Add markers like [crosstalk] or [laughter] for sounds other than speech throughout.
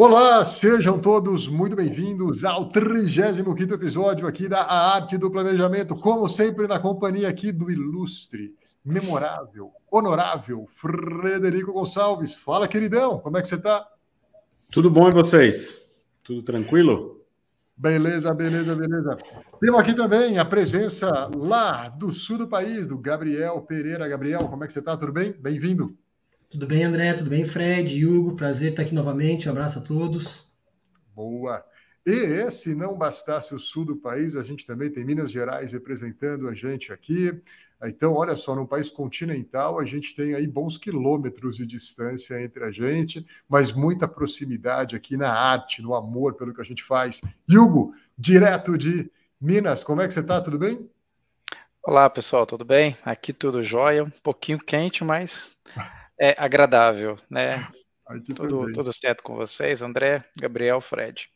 Olá, sejam todos muito bem-vindos ao 35 episódio aqui da A Arte do Planejamento, como sempre na companhia aqui do ilustre, memorável, honorável Frederico Gonçalves. Fala, queridão, como é que você está? Tudo bom e vocês? Tudo tranquilo? Beleza, beleza, beleza. Temos aqui também a presença lá do sul do país, do Gabriel Pereira. Gabriel, como é que você está? Tudo bem? Bem-vindo. Tudo bem, André? Tudo bem, Fred? Hugo, prazer estar aqui novamente. Um abraço a todos. Boa. E se não bastasse o sul do país, a gente também tem Minas Gerais representando a gente aqui. Então, olha só, num país continental, a gente tem aí bons quilômetros de distância entre a gente, mas muita proximidade aqui na arte, no amor pelo que a gente faz. Hugo, direto de Minas, como é que você está? Tudo bem? Olá, pessoal, tudo bem? Aqui tudo jóia, um pouquinho quente, mas é agradável, né? Tudo, tudo certo com vocês, André, Gabriel, Fred.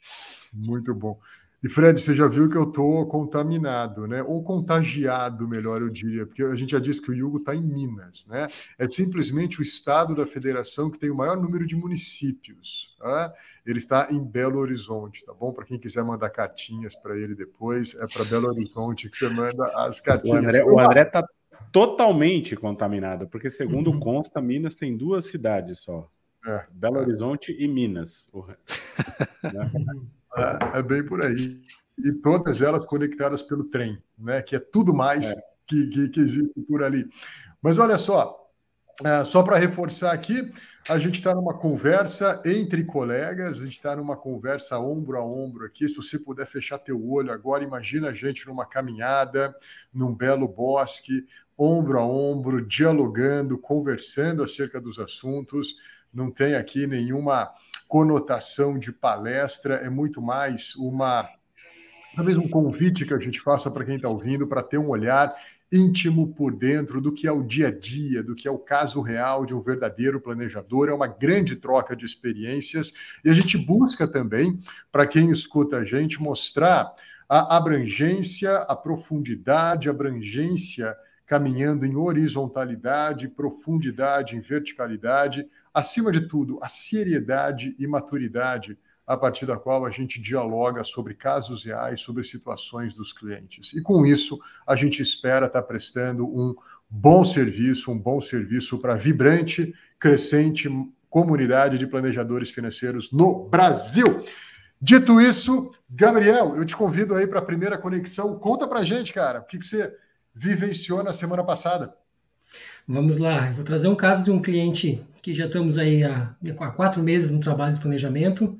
Muito bom. E Fred, você já viu que eu estou contaminado, né? Ou contagiado, melhor eu diria, porque a gente já disse que o Hugo está em Minas, né? É simplesmente o estado da federação que tem o maior número de municípios. Tá? Ele está em Belo Horizonte, tá bom? Para quem quiser mandar cartinhas para ele depois, é para Belo Horizonte que você manda as cartinhas. O André está totalmente contaminada, porque segundo uhum. consta, Minas tem duas cidades só. É, Belo é. Horizonte e Minas. [laughs] é, é, bem por aí. E todas elas conectadas pelo trem, né? Que é tudo mais é. que, que, que existe por ali. Mas olha só, Uh, só para reforçar aqui, a gente está numa conversa entre colegas, a gente está numa conversa ombro a ombro aqui. Se você puder fechar teu olho agora, imagina a gente numa caminhada, num belo bosque, ombro a ombro, dialogando, conversando acerca dos assuntos. Não tem aqui nenhuma conotação de palestra, é muito mais uma talvez um convite que a gente faça para quem está ouvindo para ter um olhar íntimo por dentro do que é o dia a dia, do que é o caso real de um verdadeiro planejador. É uma grande troca de experiências e a gente busca também, para quem escuta a gente, mostrar a abrangência, a profundidade, a abrangência caminhando em horizontalidade, profundidade, em verticalidade, acima de tudo, a seriedade e maturidade a partir da qual a gente dialoga sobre casos reais, sobre situações dos clientes. E com isso, a gente espera estar prestando um bom serviço, um bom serviço para a vibrante, crescente comunidade de planejadores financeiros no Brasil. Dito isso, Gabriel, eu te convido aí para a primeira conexão. Conta para gente, cara, o que, que você vivenciou na semana passada? Vamos lá, eu vou trazer um caso de um cliente que já estamos aí há, há quatro meses no trabalho de planejamento,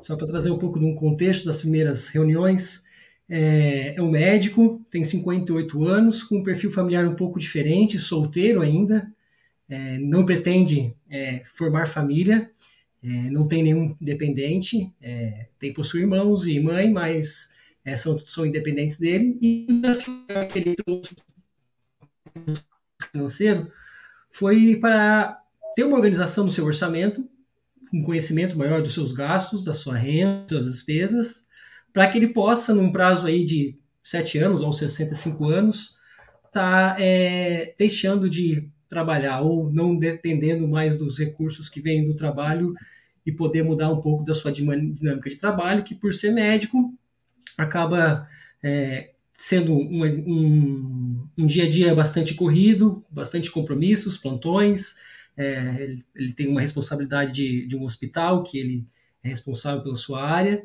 só para trazer um pouco de um contexto das primeiras reuniões. É, é um médico, tem 58 anos, com um perfil familiar um pouco diferente, solteiro ainda, é, não pretende é, formar família, é, não tem nenhum dependente, é, tem possui irmãos e mãe, mas é, são, são independentes dele, e o desafio que ele trouxe financeiro foi para ter uma organização do seu orçamento, um conhecimento maior dos seus gastos, da sua renda, das suas despesas, para que ele possa, num prazo aí de 7 anos ou 65 anos, tá, é, deixando de trabalhar ou não dependendo mais dos recursos que vêm do trabalho e poder mudar um pouco da sua dinâmica de trabalho, que por ser médico acaba é, sendo um, um, um, dia a dia bastante corrido, bastante compromissos, plantões. É, ele, ele, tem uma responsabilidade de, de um hospital que ele é responsável pela sua área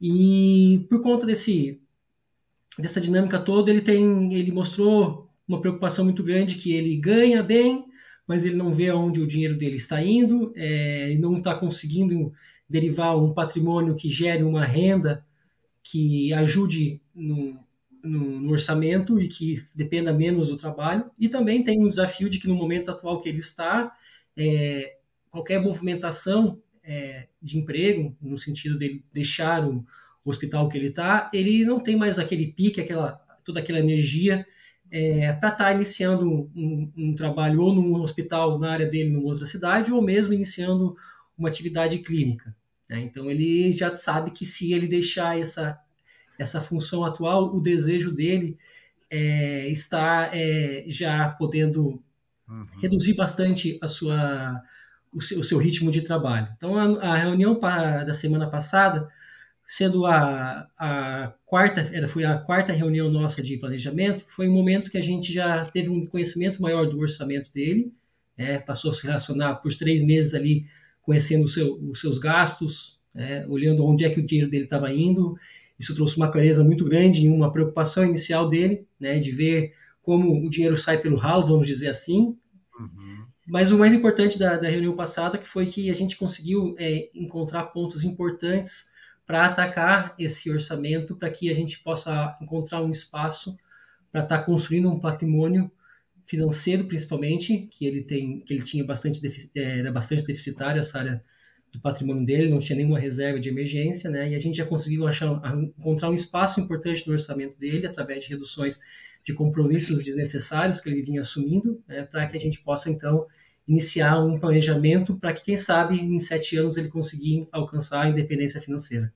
e por conta desse dessa dinâmica toda ele tem ele mostrou uma preocupação muito grande que ele ganha bem mas ele não vê aonde o dinheiro dele está indo é, não está conseguindo derivar um patrimônio que gere uma renda que ajude no, no, no, orçamento e que dependa menos do trabalho. E também tem um desafio de que no momento atual que ele está, é, qualquer movimentação é, de emprego, no sentido dele deixar o, hospital que ele está, ele não tem mais aquele pique, aquela, toda aquela energia é, para estar tá iniciando um, um, trabalho ou num hospital na área dele, numa outra cidade, ou mesmo iniciando uma atividade clínica. Né? Então ele já sabe que se ele deixar essa, essa função atual, o desejo dele é, está é, já podendo uhum. reduzir bastante a sua, o, seu, o seu ritmo de trabalho. Então a, a reunião para, da semana passada sendo a, a quarta, era, foi a quarta reunião nossa de planejamento, foi um momento que a gente já teve um conhecimento maior do orçamento dele, né, passou a se relacionar por três meses ali, conhecendo seu, os seus gastos, né, olhando onde é que o dinheiro dele estava indo, isso trouxe uma clareza muito grande e uma preocupação inicial dele, né, de ver como o dinheiro sai pelo ralo, vamos dizer assim. Uhum. Mas o mais importante da, da, reunião passada que foi que a gente conseguiu é, encontrar pontos importantes para atacar esse orçamento, para que a gente possa encontrar um espaço para estar tá construindo um patrimônio financeiro, principalmente, que ele tem, que ele tinha bastante é, era bastante deficitário essa área do patrimônio dele, não tinha nenhuma reserva de emergência, né? E a gente já conseguiu achar, encontrar um espaço importante no orçamento dele através de reduções de compromissos desnecessários que ele vinha assumindo, né? Para que a gente possa então iniciar um planejamento para que, quem sabe, em sete anos ele conseguir alcançar a independência financeira.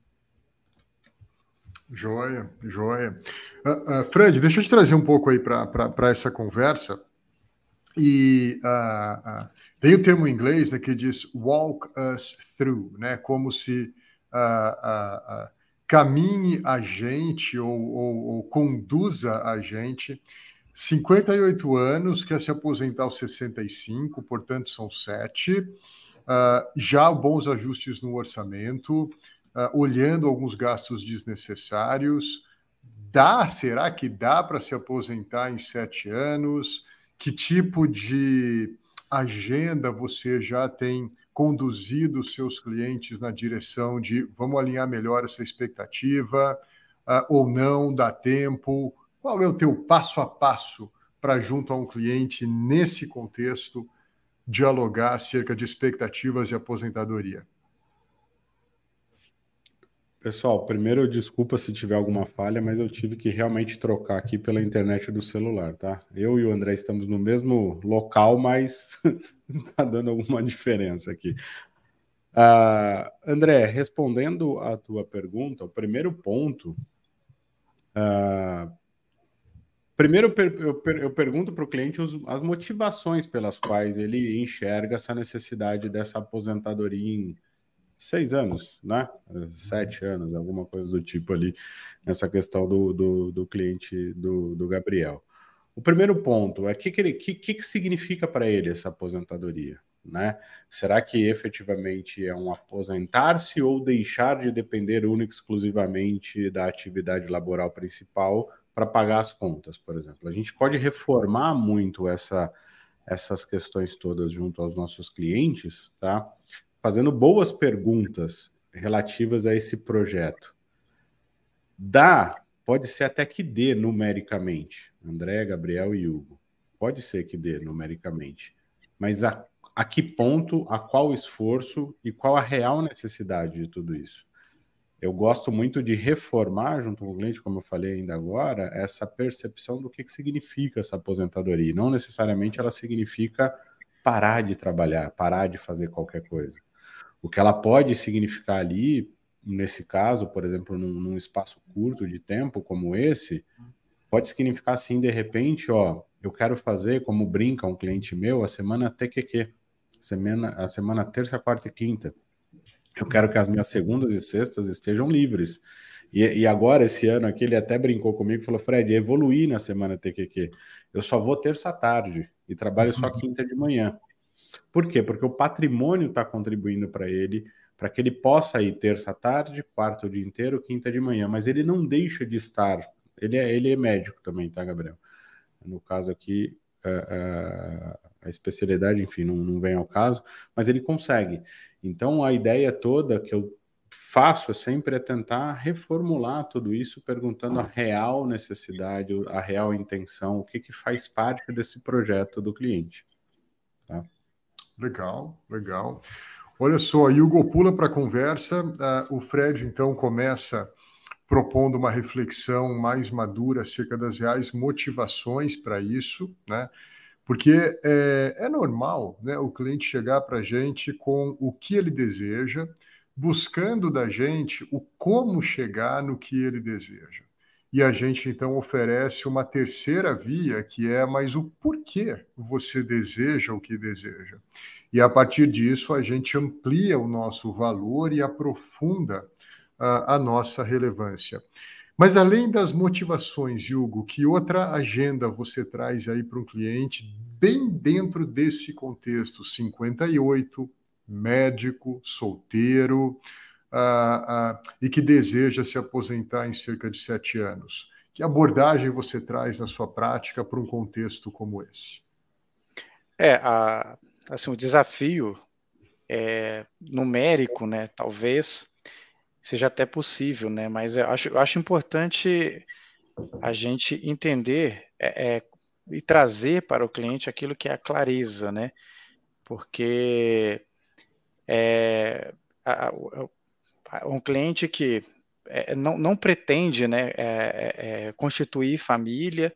Joia, joia. Uh, uh, Fred, deixa eu te trazer um pouco aí para essa conversa. E uh, tem o termo em inglês né, que diz walk us through, né, como se caminhe a gente ou, ou, ou conduza a gente 58 anos, quer se aposentar aos 65, portanto são sete. Uh, já bons ajustes no orçamento, uh, olhando alguns gastos desnecessários. Dá, será que dá para se aposentar em sete anos? Que tipo de agenda você já tem conduzido seus clientes na direção de vamos alinhar melhor essa expectativa uh, ou não, dá tempo? Qual é o teu passo a passo para, junto a um cliente, nesse contexto, dialogar acerca de expectativas e aposentadoria? Pessoal, primeiro desculpa se tiver alguma falha, mas eu tive que realmente trocar aqui pela internet do celular, tá? Eu e o André estamos no mesmo local, mas [laughs] tá dando alguma diferença aqui. Uh, André, respondendo a tua pergunta, o primeiro ponto, uh, Primeiro, eu, eu pergunto para o cliente os, as motivações pelas quais ele enxerga essa necessidade dessa aposentadoria em seis anos, né? Sete anos, alguma coisa do tipo ali, nessa questão do, do, do cliente do, do Gabriel. O primeiro ponto é o que, que, ele, que, que significa para ele essa aposentadoria? Né? Será que efetivamente é um aposentar-se ou deixar de depender única e exclusivamente da atividade laboral principal para pagar as contas, por exemplo. A gente pode reformar muito essa, essas questões todas junto aos nossos clientes, tá? Fazendo boas perguntas relativas a esse projeto. Dá, pode ser até que dê numericamente, André, Gabriel e Hugo. Pode ser que dê numericamente. Mas a, a que ponto, a qual esforço e qual a real necessidade de tudo isso? eu gosto muito de reformar, junto com o cliente, como eu falei ainda agora, essa percepção do que, que significa essa aposentadoria. Não necessariamente ela significa parar de trabalhar, parar de fazer qualquer coisa. O que ela pode significar ali, nesse caso, por exemplo, num, num espaço curto de tempo como esse, pode significar assim, de repente, ó, eu quero fazer, como brinca um cliente meu, a semana TQQ, semana, a semana terça, quarta e quinta eu quero que as minhas segundas e sextas estejam livres. E, e agora, esse ano aqui, ele até brincou comigo e falou: Fred, evoluí na semana TQQ. Eu só vou terça tarde e trabalho só uhum. quinta de manhã. Por quê? Porque o patrimônio está contribuindo para ele, para que ele possa ir terça tarde, quarta o dia inteiro, quinta de manhã, mas ele não deixa de estar. Ele é, ele é médico também, tá, Gabriel? No caso aqui, a, a, a especialidade, enfim, não, não vem ao caso, mas ele consegue. Então, a ideia toda que eu faço sempre é tentar reformular tudo isso, perguntando a real necessidade, a real intenção, o que, que faz parte desse projeto do cliente. Tá? Legal, legal. Olha só, Hugo pula para a conversa. Uh, o Fred, então, começa propondo uma reflexão mais madura acerca das reais motivações para isso, né? Porque é, é normal né, o cliente chegar para a gente com o que ele deseja, buscando da gente o como chegar no que ele deseja. E a gente então oferece uma terceira via, que é mas o porquê você deseja o que deseja. E a partir disso a gente amplia o nosso valor e aprofunda a, a nossa relevância. Mas além das motivações, Hugo, que outra agenda você traz aí para um cliente bem dentro desse contexto 58, médico, solteiro, uh, uh, e que deseja se aposentar em cerca de sete anos? Que abordagem você traz na sua prática para um contexto como esse? É, a, assim, o desafio é, numérico, né, talvez seja até possível, né, mas eu acho, eu acho importante a gente entender é, é, e trazer para o cliente aquilo que é a clareza, né, porque é, a, a, um cliente que é, não, não pretende né, é, é, constituir família,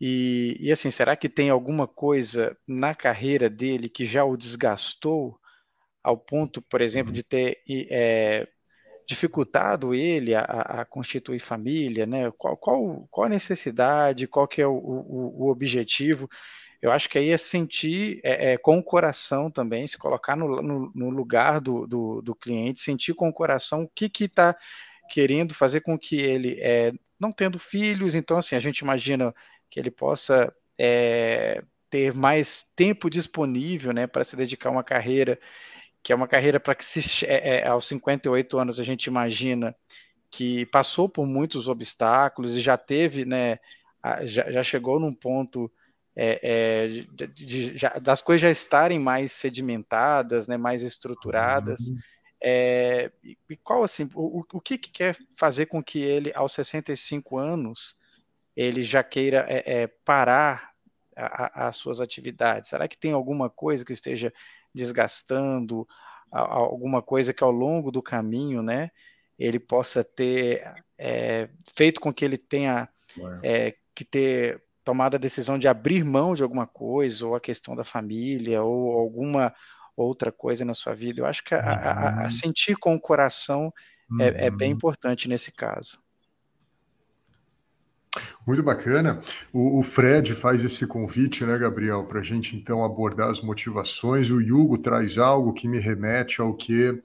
e, e, assim, será que tem alguma coisa na carreira dele que já o desgastou ao ponto, por exemplo, de ter é, dificultado ele a, a, constituir família, né? Qual, qual, qual a necessidade, qual que é o, o, o objetivo? Eu acho que aí é sentir é, é, com o coração também, se colocar no, no, no lugar do, do, do, cliente, sentir com o coração o que está querendo fazer com que ele, é, não tendo filhos, então assim, a gente imagina que ele possa é, ter mais tempo disponível né, para se dedicar a uma carreira, que é uma carreira para que se, é, é, aos 58 anos a gente imagina que passou por muitos obstáculos e já teve, né, já, já chegou num ponto é, é, de, de, já, das coisas já estarem mais sedimentadas, né, mais estruturadas. Uhum. É, e qual assim, o, o que, que quer fazer com que ele, aos 65 anos, ele já queira é, é, parar as suas atividades? Será que tem alguma coisa que esteja desgastando, a, alguma coisa que ao longo do caminho, né, ele possa ter é, feito com que ele tenha que ter tomado a decisão de abrir mão de alguma coisa, ou a questão da família, ou alguma outra coisa na sua vida? Eu acho que a, uhum. sentir com o coração uhum. é, é bem uhum. importante nesse caso. Muito bacana. O, o, Fred faz esse convite, né, Gabriel, para a gente então abordar as motivações. O Hugo traz algo que me remete ao que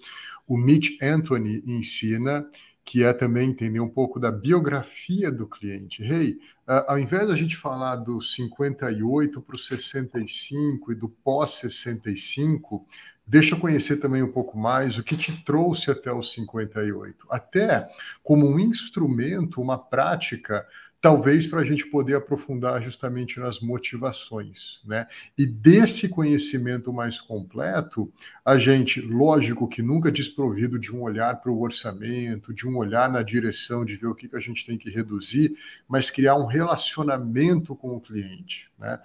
o Mitch Anthony ensina, que é também entender um pouco da biografia do cliente. Hey, uh, ao invés da gente falar do 58 para o 65 e do pós-65, Deixa eu conhecer também um pouco mais o que te trouxe até os 58, até como um instrumento, uma prática talvez para a gente poder aprofundar justamente nas motivações, né? E desse conhecimento mais completo, a gente, lógico que nunca desprovido de um olhar para o orçamento, de um olhar na direção de ver o que, que a gente tem que reduzir, mas criar um relacionamento com o cliente, né?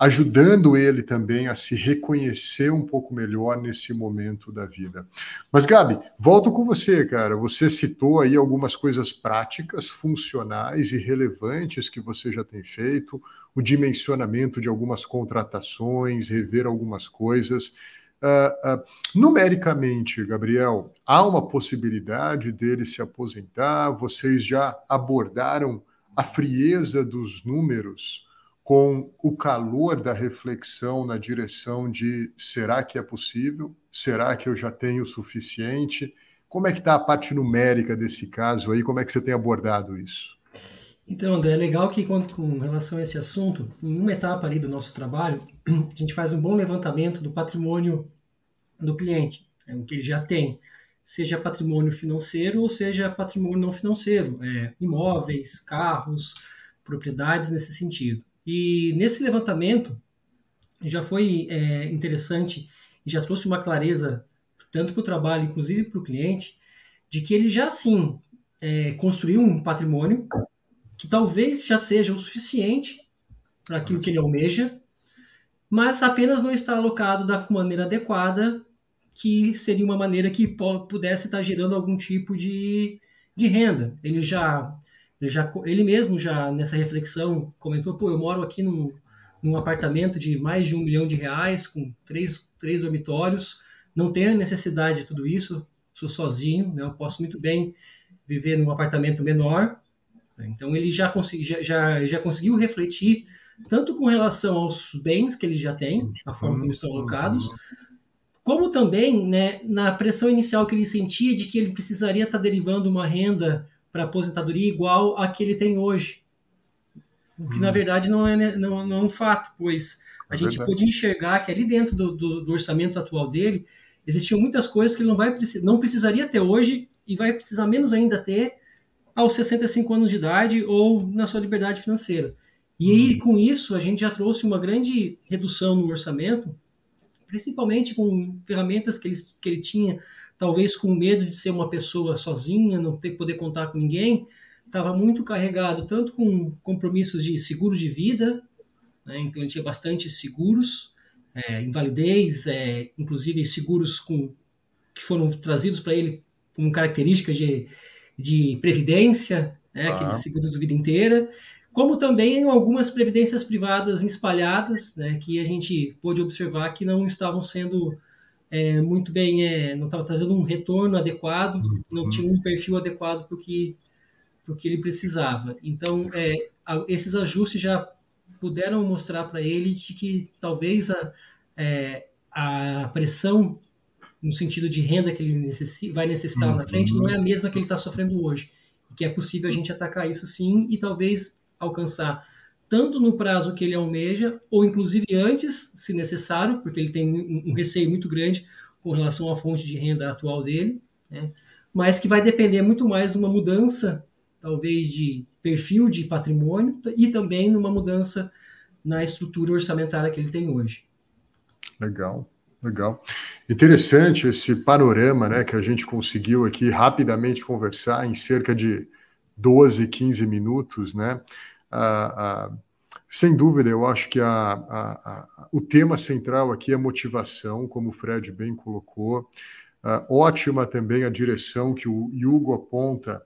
Ajudando ele também a se reconhecer um pouco melhor nesse momento da vida. Mas, Gabi, volto com você, cara. Você citou aí algumas coisas práticas, funcionais e relevantes que você já tem feito, o dimensionamento de algumas contratações, rever algumas coisas. Uh, uh, numericamente, Gabriel, há uma possibilidade dele se aposentar? Vocês já abordaram a frieza dos números? Com o calor da reflexão na direção de será que é possível? Será que eu já tenho o suficiente? Como é que está a parte numérica desse caso aí? Como é que você tem abordado isso? Então, André, é legal que com, relação a esse assunto, em uma etapa ali do nosso trabalho, [clears throat] a gente faz um bom levantamento do patrimônio do cliente, é o que ele já tem, seja patrimônio financeiro ou seja patrimônio não financeiro, é, imóveis, carros, propriedades nesse sentido. E nesse levantamento já foi é, interessante e já trouxe uma clareza tanto para o trabalho, inclusive para o cliente, de que ele já sim é, construiu um patrimônio que talvez já seja o suficiente para aquilo que ele almeja, mas apenas não está alocado da maneira adequada, que seria uma maneira que pudesse estar gerando algum tipo de de renda. Ele já, ele já, ele mesmo já nessa reflexão comentou, pô, eu moro aqui num, num apartamento de mais de um milhão de reais, com três, três dormitórios, não tenho necessidade de tudo isso, sou sozinho, né, eu posso muito bem viver num apartamento menor. Então ele já, consegui, já, já, já conseguiu refletir tanto com relação aos bens que ele já tem, a forma como estão alocados, como também né, na pressão inicial que ele sentia de que ele precisaria estar derivando uma renda para aposentadoria igual a que ele tem hoje. O que, hum. na verdade, não é, não, não é um fato, pois a é gente verdade. pôde enxergar que ali dentro do, do, do, orçamento atual dele existiam muitas coisas que ele não, vai, não precisaria ter hoje e vai precisar menos ainda ter aos 65 anos de idade ou na sua liberdade financeira. E aí, uhum. com isso, a gente já trouxe uma grande redução no orçamento, principalmente com ferramentas que ele, que ele tinha, talvez com medo de ser uma pessoa sozinha, não ter poder contar com ninguém, estava muito carregado tanto com compromissos de seguros de vida, né, então ele tinha bastante seguros, é, invalidez, é, inclusive seguros com, que foram trazidos para ele com características de, de previdência, né, ah. aqueles seguros de vida inteira, como também algumas previdências privadas espalhadas, né, que a gente pôde observar que não estavam sendo é, muito bem, é, não estavam trazendo um retorno adequado, uhum. não tinha um perfil adequado para o que, que ele precisava. Então, é, a, esses ajustes já puderam mostrar para ele de que talvez a, é, a pressão no sentido de renda que ele vai necessitar uhum. na frente não é a mesma que ele está sofrendo hoje. Que é possível a gente atacar isso sim e talvez alcançar tanto no prazo que ele almeja, ou inclusive antes, se necessário, porque ele tem um receio muito grande com relação à fonte de renda atual dele, né? mas que vai depender muito mais de uma mudança, talvez, de perfil de patrimônio e também numa mudança na estrutura orçamentária que ele tem hoje. Legal, legal. Interessante esse panorama né, que a gente conseguiu aqui rapidamente conversar em cerca de 12, 15 minutos, né? Ah, ah, sem dúvida, eu acho que a, a, o tema central aqui é motivação, como o Fred bem colocou. Ah, ótima também a direção que o Hugo aponta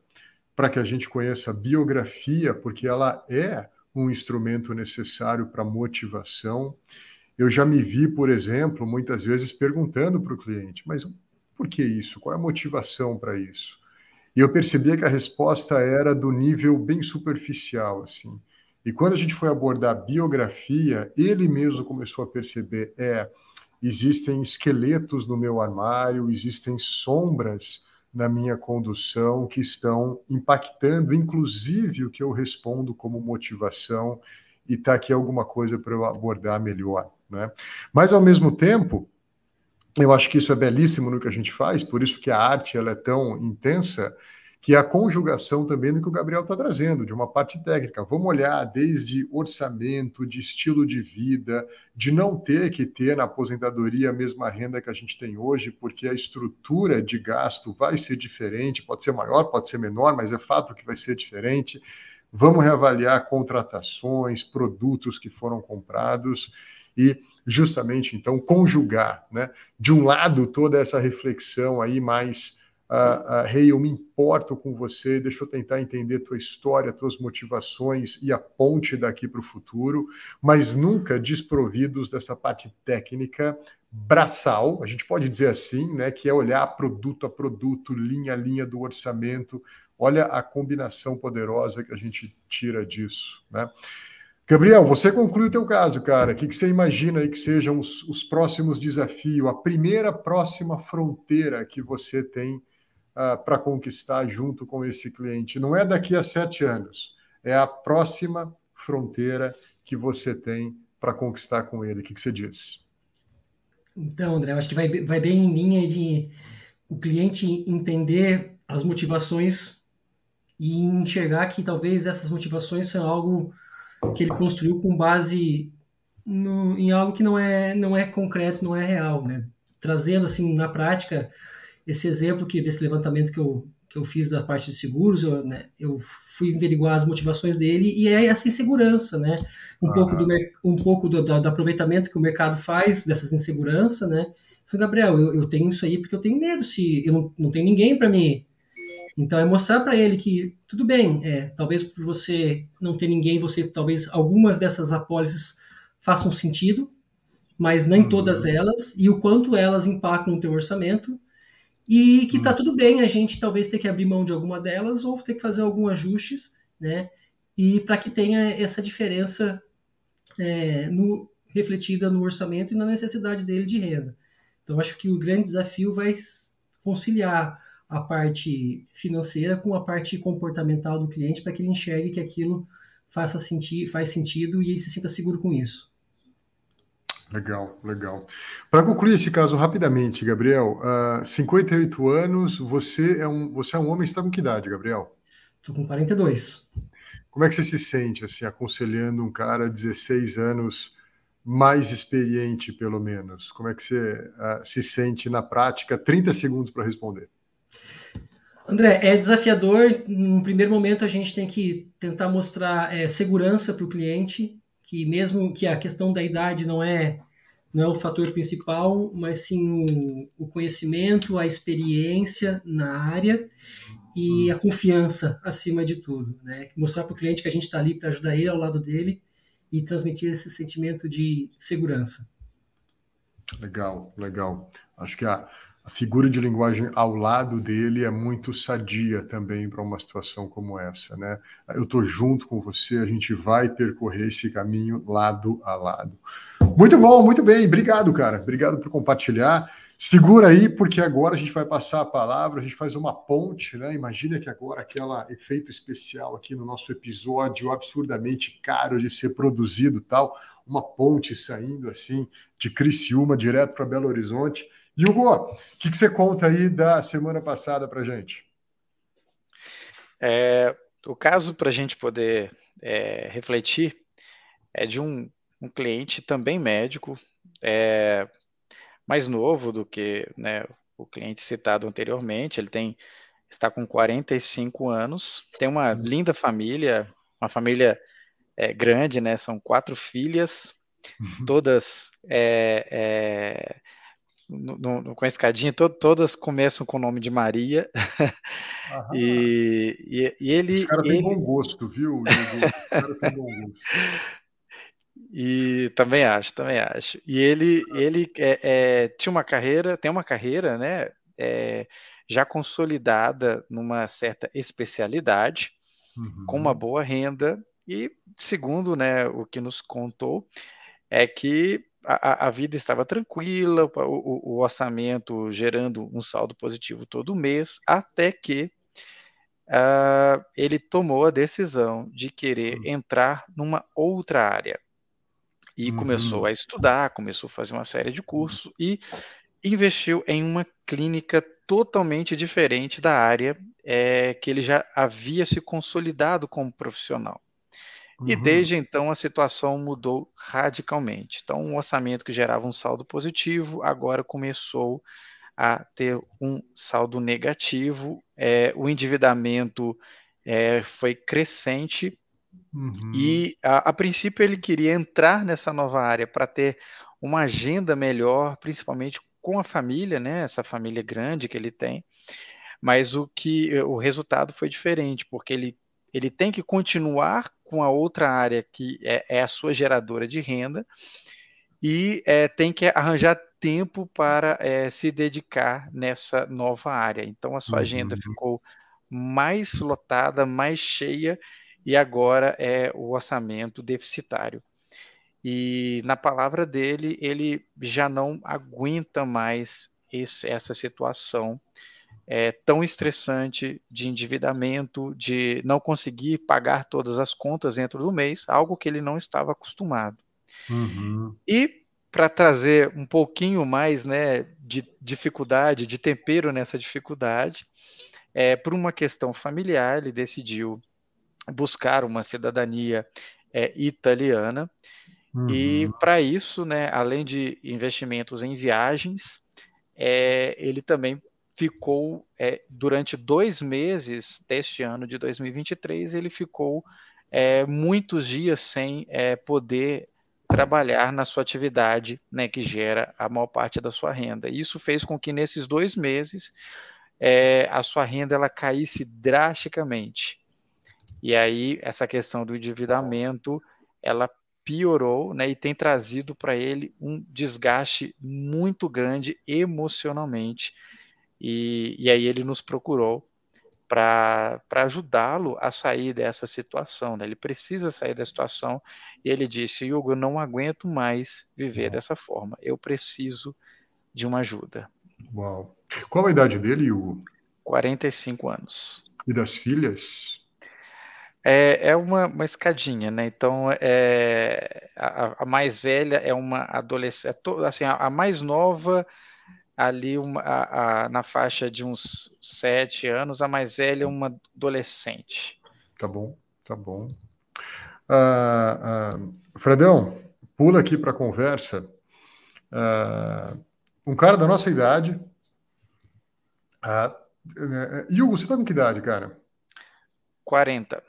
para que a gente conheça a biografia, porque ela é um instrumento necessário para motivação. Eu já me vi, por exemplo, muitas vezes perguntando para o cliente, mas por que isso? Qual é a motivação para isso? E eu percebia que a resposta era do nível bem superficial, assim. E quando a gente foi abordar a biografia, ele mesmo começou a perceber: é, existem esqueletos no meu armário, existem sombras na minha condução que estão impactando, inclusive, o que eu respondo como motivação, e está aqui alguma coisa para eu abordar melhor. Né? Mas, ao mesmo tempo, eu acho que isso é belíssimo no que a gente faz, por isso que a arte ela é tão intensa, que é a conjugação também do que o Gabriel está trazendo, de uma parte técnica. Vamos olhar desde orçamento, de estilo de vida, de não ter que ter na aposentadoria a mesma renda que a gente tem hoje, porque a estrutura de gasto vai ser diferente, pode ser maior, pode ser menor, mas é fato que vai ser diferente. Vamos reavaliar contratações, produtos que foram comprados e justamente então conjugar, né? De um lado toda essa reflexão aí mais uh, uh, hey, eu me importo com você, deixa eu tentar entender tua história, tuas motivações e a ponte daqui para o futuro, mas nunca desprovidos dessa parte técnica braçal, a gente pode dizer assim, né? Que é olhar produto a produto, linha a linha do orçamento. Olha a combinação poderosa que a gente tira disso, né? Gabriel, você conclui o teu caso, cara. O que, que você imagina aí que sejam os, os, próximos desafios, a primeira próxima fronteira que você tem uh, para conquistar junto com esse cliente? Não é daqui a sete anos, é a próxima fronteira que você tem para conquistar com ele. O que, que você diz? Então, André, acho que vai, vai bem em linha de o cliente entender as motivações e enxergar que talvez essas motivações são algo que ele construiu com base no, em algo que não é, não é concreto, não é real, né? Trazendo, assim, na prática, esse exemplo que desse levantamento que eu, que eu fiz da parte de seguros, eu, né, eu fui averiguar as motivações dele e é essa insegurança, né? Um pouco, do, um pouco do, do, do, aproveitamento que o mercado faz dessas inseguranças, né? Então, Gabriel, eu, eu tenho isso aí porque eu tenho medo, se eu não, não tenho ninguém para me Então é mostrar para ele que tudo bem, é, talvez por você não ter ninguém, você talvez algumas dessas apólices façam sentido, mas nem uhum. todas elas e o quanto elas impactam o teu orçamento e que está uhum. tudo bem a gente talvez ter que abrir mão de alguma delas ou ter que fazer alguns ajustes, né? E para que tenha essa diferença é, no, refletida no orçamento e na necessidade dele de renda. Então acho que o grande desafio vai conciliar a parte financeira com a parte comportamental do cliente para que ele enxergue que aquilo faça senti faz sentido e ele se sinta seguro com isso. Legal, legal. Para concluir esse caso rapidamente, Gabriel, uh, ah, 58 anos, você é um, você é um homem, está com que idade, Gabriel? Estou com 42. Como é que você se sente, assim, aconselhando um cara de 16 anos mais experiente, pelo menos? Como é que você uh, se sente na prática? 30 segundos para responder. André, é desafiador. No primeiro momento, a gente tem que tentar mostrar é, segurança para o cliente, que mesmo que a questão da idade não é não é o fator principal, mas sim o, o conhecimento, a experiência na área e a confiança acima de tudo. Né? Mostrar para o cliente que a gente está ali para ajudar ele ao lado dele e transmitir esse sentimento de segurança. Legal, legal. Acho que a, a figura de linguagem ao lado dele é muito sadia também para uma situação como essa, né? Eu estou junto com você, a gente vai percorrer esse caminho lado a lado. Muito bom, muito bem, obrigado, cara. Obrigado por compartilhar. Segura aí, porque agora a gente vai passar a palavra, a gente faz uma ponte, né? Imagina que agora aquele efeito especial aqui no nosso episódio absurdamente caro de ser produzido tal, uma ponte saindo assim de Criciúma direto para Belo Horizonte. E Hugo, o que, que, você conta aí da semana passada para gente? É, o caso para a gente poder é, refletir é de um, um cliente também médico, é, mais novo do que né, o cliente citado anteriormente. Ele tem está com 45 anos, tem uma uhum. linda família, uma família é, grande, né? São quatro filhas, uhum. todas é, é, no, no, com a escadinha, to, todas começam com o nome de Maria. [laughs] e, e, e, ele. Esse cara tem bom gosto, viu? Esse cara tem bom gosto. [laughs] E também acho, também acho. E ele, ele é, é, tinha uma carreira, tem uma carreira, né, é, já consolidada numa certa especialidade, uhum. com uma boa renda, e segundo, né, o que nos contou, é que a, a vida estava tranquila, o, o, orçamento gerando um saldo positivo todo mês, até que uh, ele tomou a decisão de querer uhum. entrar numa outra área e uhum. começou a estudar, começou a fazer uma série de cursos e investiu em uma clínica totalmente diferente da área é, que ele já havia se consolidado como profissional. Uhum. E desde então a situação mudou radicalmente. Então, um orçamento que gerava um saldo positivo agora começou a ter um saldo negativo. É, o endividamento é, foi crescente Uhum. E a, a, princípio ele queria entrar nessa nova área para ter uma agenda melhor, principalmente com a família, né? Essa família grande que ele tem. Mas o que o resultado foi diferente, porque ele, ele tem que continuar com a outra área que é, é a sua geradora de renda e é, tem que arranjar tempo para é, se dedicar nessa nova área. Então a sua uhum. agenda ficou mais lotada, mais cheia e agora é o orçamento deficitário. E na palavra dele, ele já não aguenta mais esse, essa situação é, tão estressante de endividamento, de não conseguir pagar todas as contas dentro do mês, algo que ele não estava acostumado. Uhum. E para trazer um pouquinho mais né, de dificuldade, de tempero nessa dificuldade, é, por uma questão familiar, ele decidiu buscar uma cidadania é, italiana. Uhum. E para isso, né, além de investimentos em viagens, é, ele também ficou é, durante dois meses deste ano de 2023, ele ficou é, muitos dias sem é, poder trabalhar na sua atividade, né, que gera a maior parte da sua renda. Isso fez com que nesses dois meses é, a sua renda ela caísse drasticamente. E aí essa questão do endividamento ela piorou, né, e tem trazido para ele um desgaste muito grande emocionalmente. E, e aí ele nos procurou para ajudá-lo a sair dessa situação. Né? Ele precisa sair da situação e ele disse: Hugo, eu não aguento mais viver dessa forma. Eu preciso de uma ajuda. Uau. Qual a idade dele, Hugo? 45 anos. E das filhas? É, é uma, uma escadinha, né? Então, é, a, a mais velha é uma adolescente, é assim, a, a mais nova ali uma, a, a, na faixa de uns sete anos, a mais velha é uma adolescente. Tá bom, tá bom. Uh, uh, Fredão, pula aqui para a conversa. Uh, um cara da nossa idade. Uh, Hugo, você tá com que idade, cara? 40.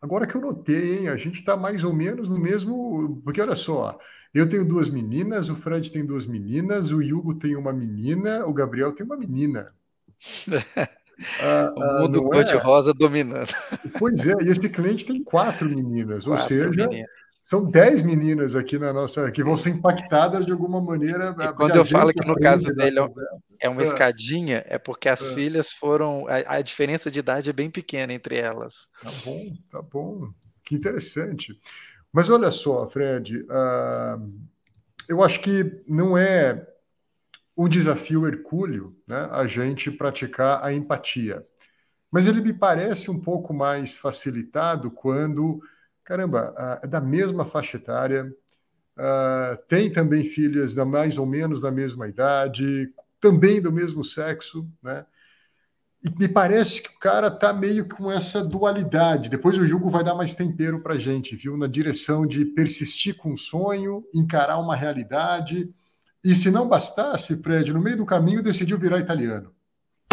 Agora que eu notei, hein, a gente está mais ou menos no mesmo. Porque olha só, eu tenho duas meninas, o Fred tem duas meninas, o Hugo tem uma menina, o Gabriel tem uma menina. [laughs] Ah, o mundo ah, cor-de-rosa é? dominando. Pois é, e esse cliente tem quatro meninas, quatro ou seja, meninas. são dez meninas aqui na nossa, que vão ser impactadas de alguma maneira. E quando eu falo que no caso dele é uma é. escadinha, é porque as é. filhas foram. A, a, diferença de idade é bem pequena entre elas. Tá bom, tá bom. Que interessante. Mas olha só, Fred, uh, eu acho que não é um desafio hercúleo né, a gente praticar a empatia. Mas ele me parece um pouco mais facilitado quando, caramba, uh, da mesma faixa etária, uh, tem também filhas da mais ou menos da mesma idade, também do mesmo sexo, né? E me parece que o cara tá meio com essa dualidade. Depois o jogo vai dar mais tempero para gente, viu? Na direção de persistir com o sonho, encarar uma realidade. E se não bastasse, Fred, no meio do caminho decidiu virar italiano,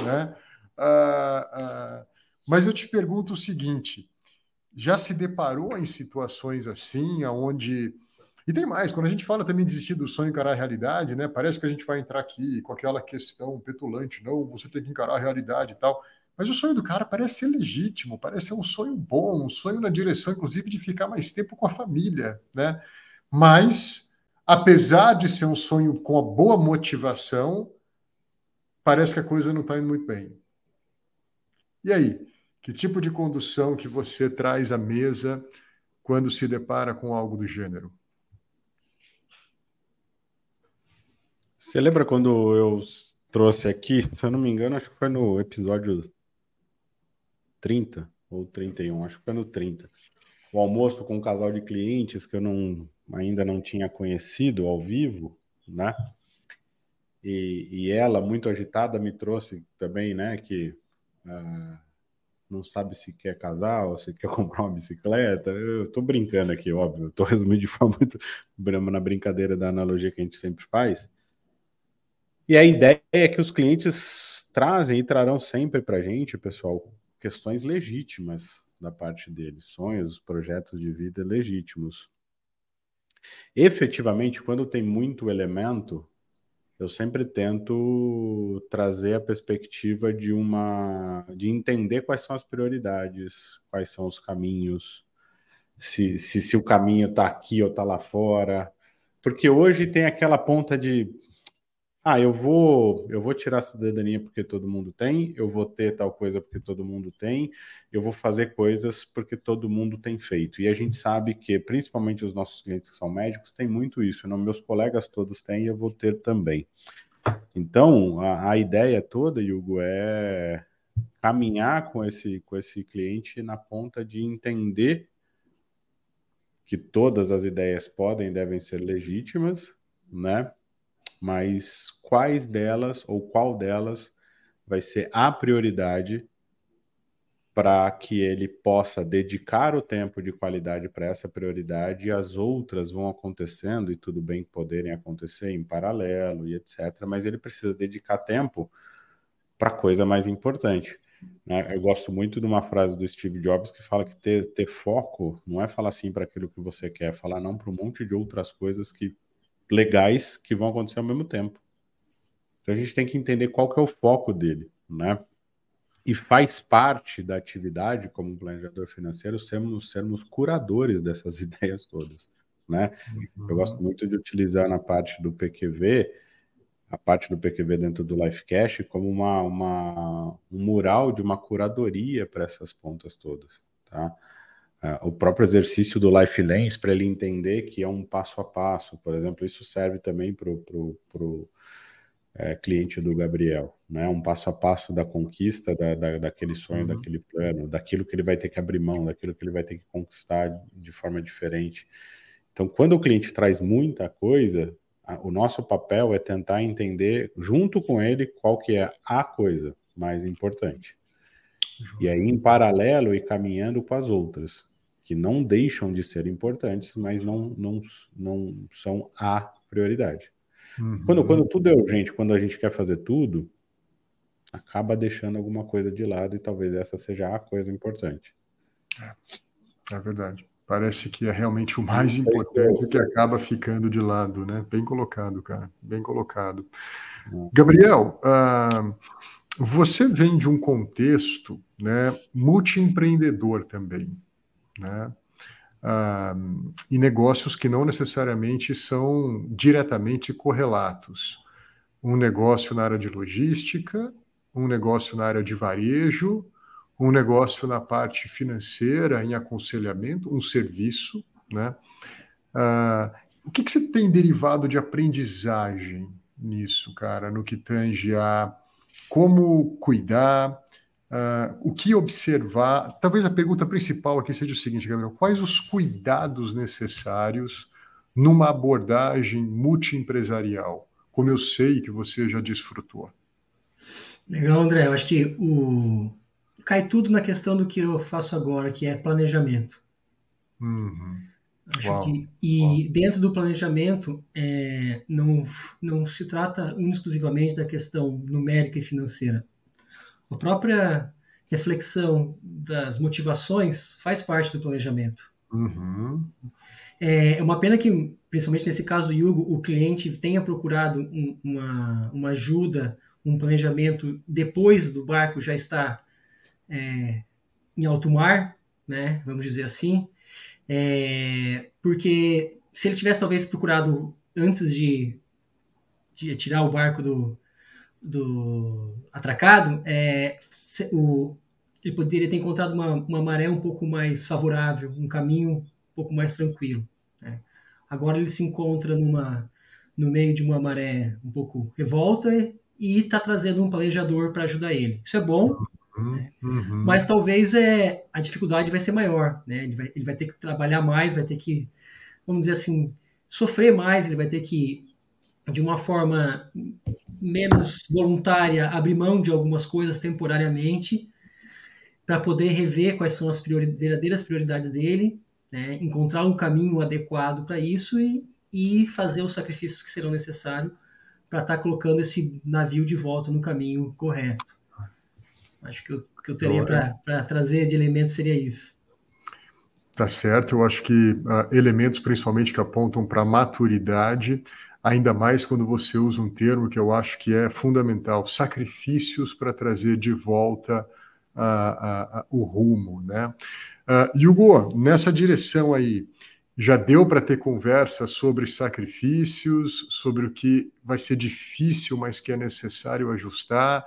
né? Ah, ah, mas eu te pergunto o seguinte: já se deparou em situações assim, aonde e tem mais, quando a gente fala também de desistir do sonho e encarar a realidade, né? Parece que a gente vai entrar aqui com aquela questão petulante, não, você tem que encarar a realidade e tal. Mas o sonho do cara parece ser legítimo, parece ser um sonho bom, um sonho na direção, inclusive, de ficar mais tempo com a família, né? Mas, apesar de ser um sonho com a boa motivação, parece que a coisa não está indo muito bem. E aí, que tipo de condução que você traz à mesa quando se depara com algo do gênero? Você lembra quando eu trouxe aqui, se eu não me engano, acho que foi no episódio 30 ou 31, acho que foi no 30. O almoço com um casal de clientes que eu não, ainda não tinha conhecido ao vivo, né? E, e ela, muito agitada, me trouxe também, né, que uh, não sabe se quer casar ou se quer [laughs] comprar uma bicicleta. Eu tô brincando aqui, óbvio, tô resumindo de forma muito na brincadeira da analogia que a gente sempre faz. E a ideia é que os clientes trazem e trarão sempre para a gente, pessoal, questões legítimas da parte deles, sonhos, projetos de vida legítimos. Efetivamente, quando tem muito elemento, eu sempre tento trazer a perspectiva de uma de entender quais são as prioridades, quais são os caminhos, se, se, se o caminho está aqui ou está lá fora. Porque hoje tem aquela ponta de ah, eu vou, eu vou tirar a cidadania porque todo mundo tem, eu vou ter tal coisa porque todo mundo tem, eu vou fazer coisas porque todo mundo tem feito. E a gente sabe que, principalmente os nossos clientes que são médicos, tem muito isso. Não, meus colegas todos têm e eu vou ter também. Então, a, a ideia toda, Hugo, é caminhar com esse, com esse cliente na ponta de entender que todas as ideias podem e devem ser legítimas, né? Mas quais delas ou qual delas vai ser a prioridade para que ele possa dedicar o tempo de qualidade para essa prioridade e as outras vão acontecendo e tudo bem poderem acontecer em paralelo e etc. Mas ele precisa dedicar tempo para coisa mais importante. Né? Eu gosto muito de uma frase do Steve Jobs que fala que ter, ter foco não é falar sim para aquilo que você quer, é falar não para um monte de outras coisas que legais que vão acontecer ao mesmo tempo. Então a gente tem que entender qual que é o foco dele. né? E faz parte da atividade como planejador financeiro sermos, sermos curadores dessas [laughs] ideias todas, né? Uhum. Eu gosto muito de utilizar na parte do PQV a parte do PQV dentro do Lifecash como uma, uma, um mural de uma curadoria para essas pontas todas, tá? Uh, o próprio exercício do Life Lens para ele entender que é um passo a passo, por exemplo, isso serve também para o é, cliente do Gabriel, né? Um passo a passo da conquista da, da daquele sonho, uhum. daquele plano, daquilo que ele vai ter que abrir mão, daquilo que ele vai ter que conquistar de forma diferente. Então, quando o cliente traz muita coisa, o nosso papel é tentar entender junto com ele qual que é a coisa mais importante. E aí, em paralelo, e caminhando com as outras, que não deixam de ser importantes, mas não, não, não são a prioridade. Uhum. Quando, quando tudo é urgente, quando a gente quer fazer tudo, acaba deixando alguma coisa de lado e talvez essa seja a coisa importante. É, é verdade. Parece que é realmente o mais importante que acaba ficando de lado, né? Bem colocado, cara. Bem colocado. Gabriel, uh, você vem de um contexto né, multiempreendedor também, né? Uh, e negócios que não necessariamente são diretamente correlatos. Um negócio na área de logística, um negócio na área de varejo, um negócio na parte financeira, em aconselhamento, um serviço, né? Uh, o que, que você tem derivado de aprendizagem nisso, cara, no que tange a como cuidar, uh, o que observar? Talvez a pergunta principal aqui seja o seguinte, Gabriel: quais os cuidados necessários numa abordagem multiempresarial, como eu sei que você já desfrutou? Legal, André. Eu acho que o, cai tudo na questão do que eu faço agora, que é planejamento. Uhum. Acho Uau. que, e Uau. dentro do planejamento, é, não, não se trata exclusivamente da questão numérica e financeira. A própria reflexão das motivações faz parte do planejamento. Uhum. É, é uma pena que, principalmente nesse caso do Hugo, o cliente tenha procurado um, uma, uma ajuda, um planejamento depois do barco já estar é, em alto mar, né, vamos dizer assim, é, porque se ele tivesse talvez procurado antes de, de tirar o barco do, do atracado, é, o, ele poderia ter encontrado uma, uma maré um pouco mais favorável, um caminho um pouco mais tranquilo. Né? Agora ele se encontra numa, no meio de uma maré um pouco revolta e está trazendo um planejador para ajudar ele. Isso é bom, Uhum, uhum. Mas talvez é, a dificuldade vai ser maior, né? Ele vai, ele vai ter que trabalhar mais, vai ter que, vamos dizer assim, sofrer mais, ele vai ter que, de uma forma menos voluntária, abrir mão de algumas coisas temporariamente para poder rever quais são as priori verdadeiras prioridades dele, né? encontrar um caminho adequado para isso e, e fazer os sacrifícios que serão necessários para estar tá colocando esse navio de volta no caminho correto. Acho que o que eu teria para trazer de elementos seria isso. Tá certo, eu acho que uh, elementos principalmente que apontam para maturidade, ainda mais quando você usa um termo que eu acho que é fundamental, sacrifícios para trazer de volta o rumo, né? Uh, Hugo, nessa direção aí, já deu para ter conversa sobre sacrifícios, sobre o que vai ser difícil, mas que é necessário ajustar,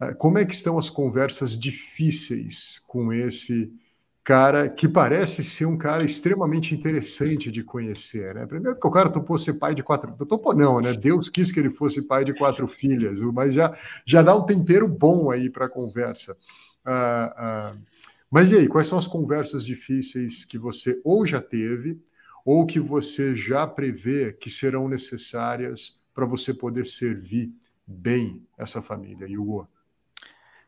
ah, como é que estão as conversas difíceis com esse cara que parece ser um cara extremamente interessante de conhecer, né? Primeiro que o cara topou ser pai de quatro, topou não, né? Deus quis que ele fosse pai de quatro filhas, mas já já dá um tempero bom aí para a conversa. Ah, ah, mas e aí, quais são as conversas difíceis que você ou já teve ou que você já prevê que serão necessárias para você poder servir bem essa família, Hugo?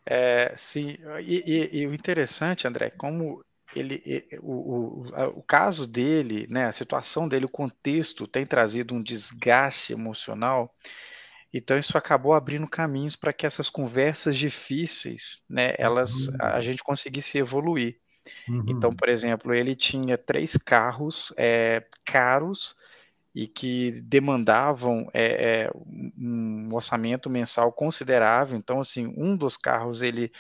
É, sim, e, e, e, o interessante, André, como ele, o, o, o caso dele, né, a situação dele, o contexto tem trazido um desgaste emocional, então isso acabou abrindo caminhos para que essas conversas difíceis, né, elas, a, a uhum. gente conseguisse evoluir. Então, uhum. Então, por exemplo, ele tinha três carros é, caros e que demandavam é, é, um orçamento mensal considerável. Então, assim, um dos carros ele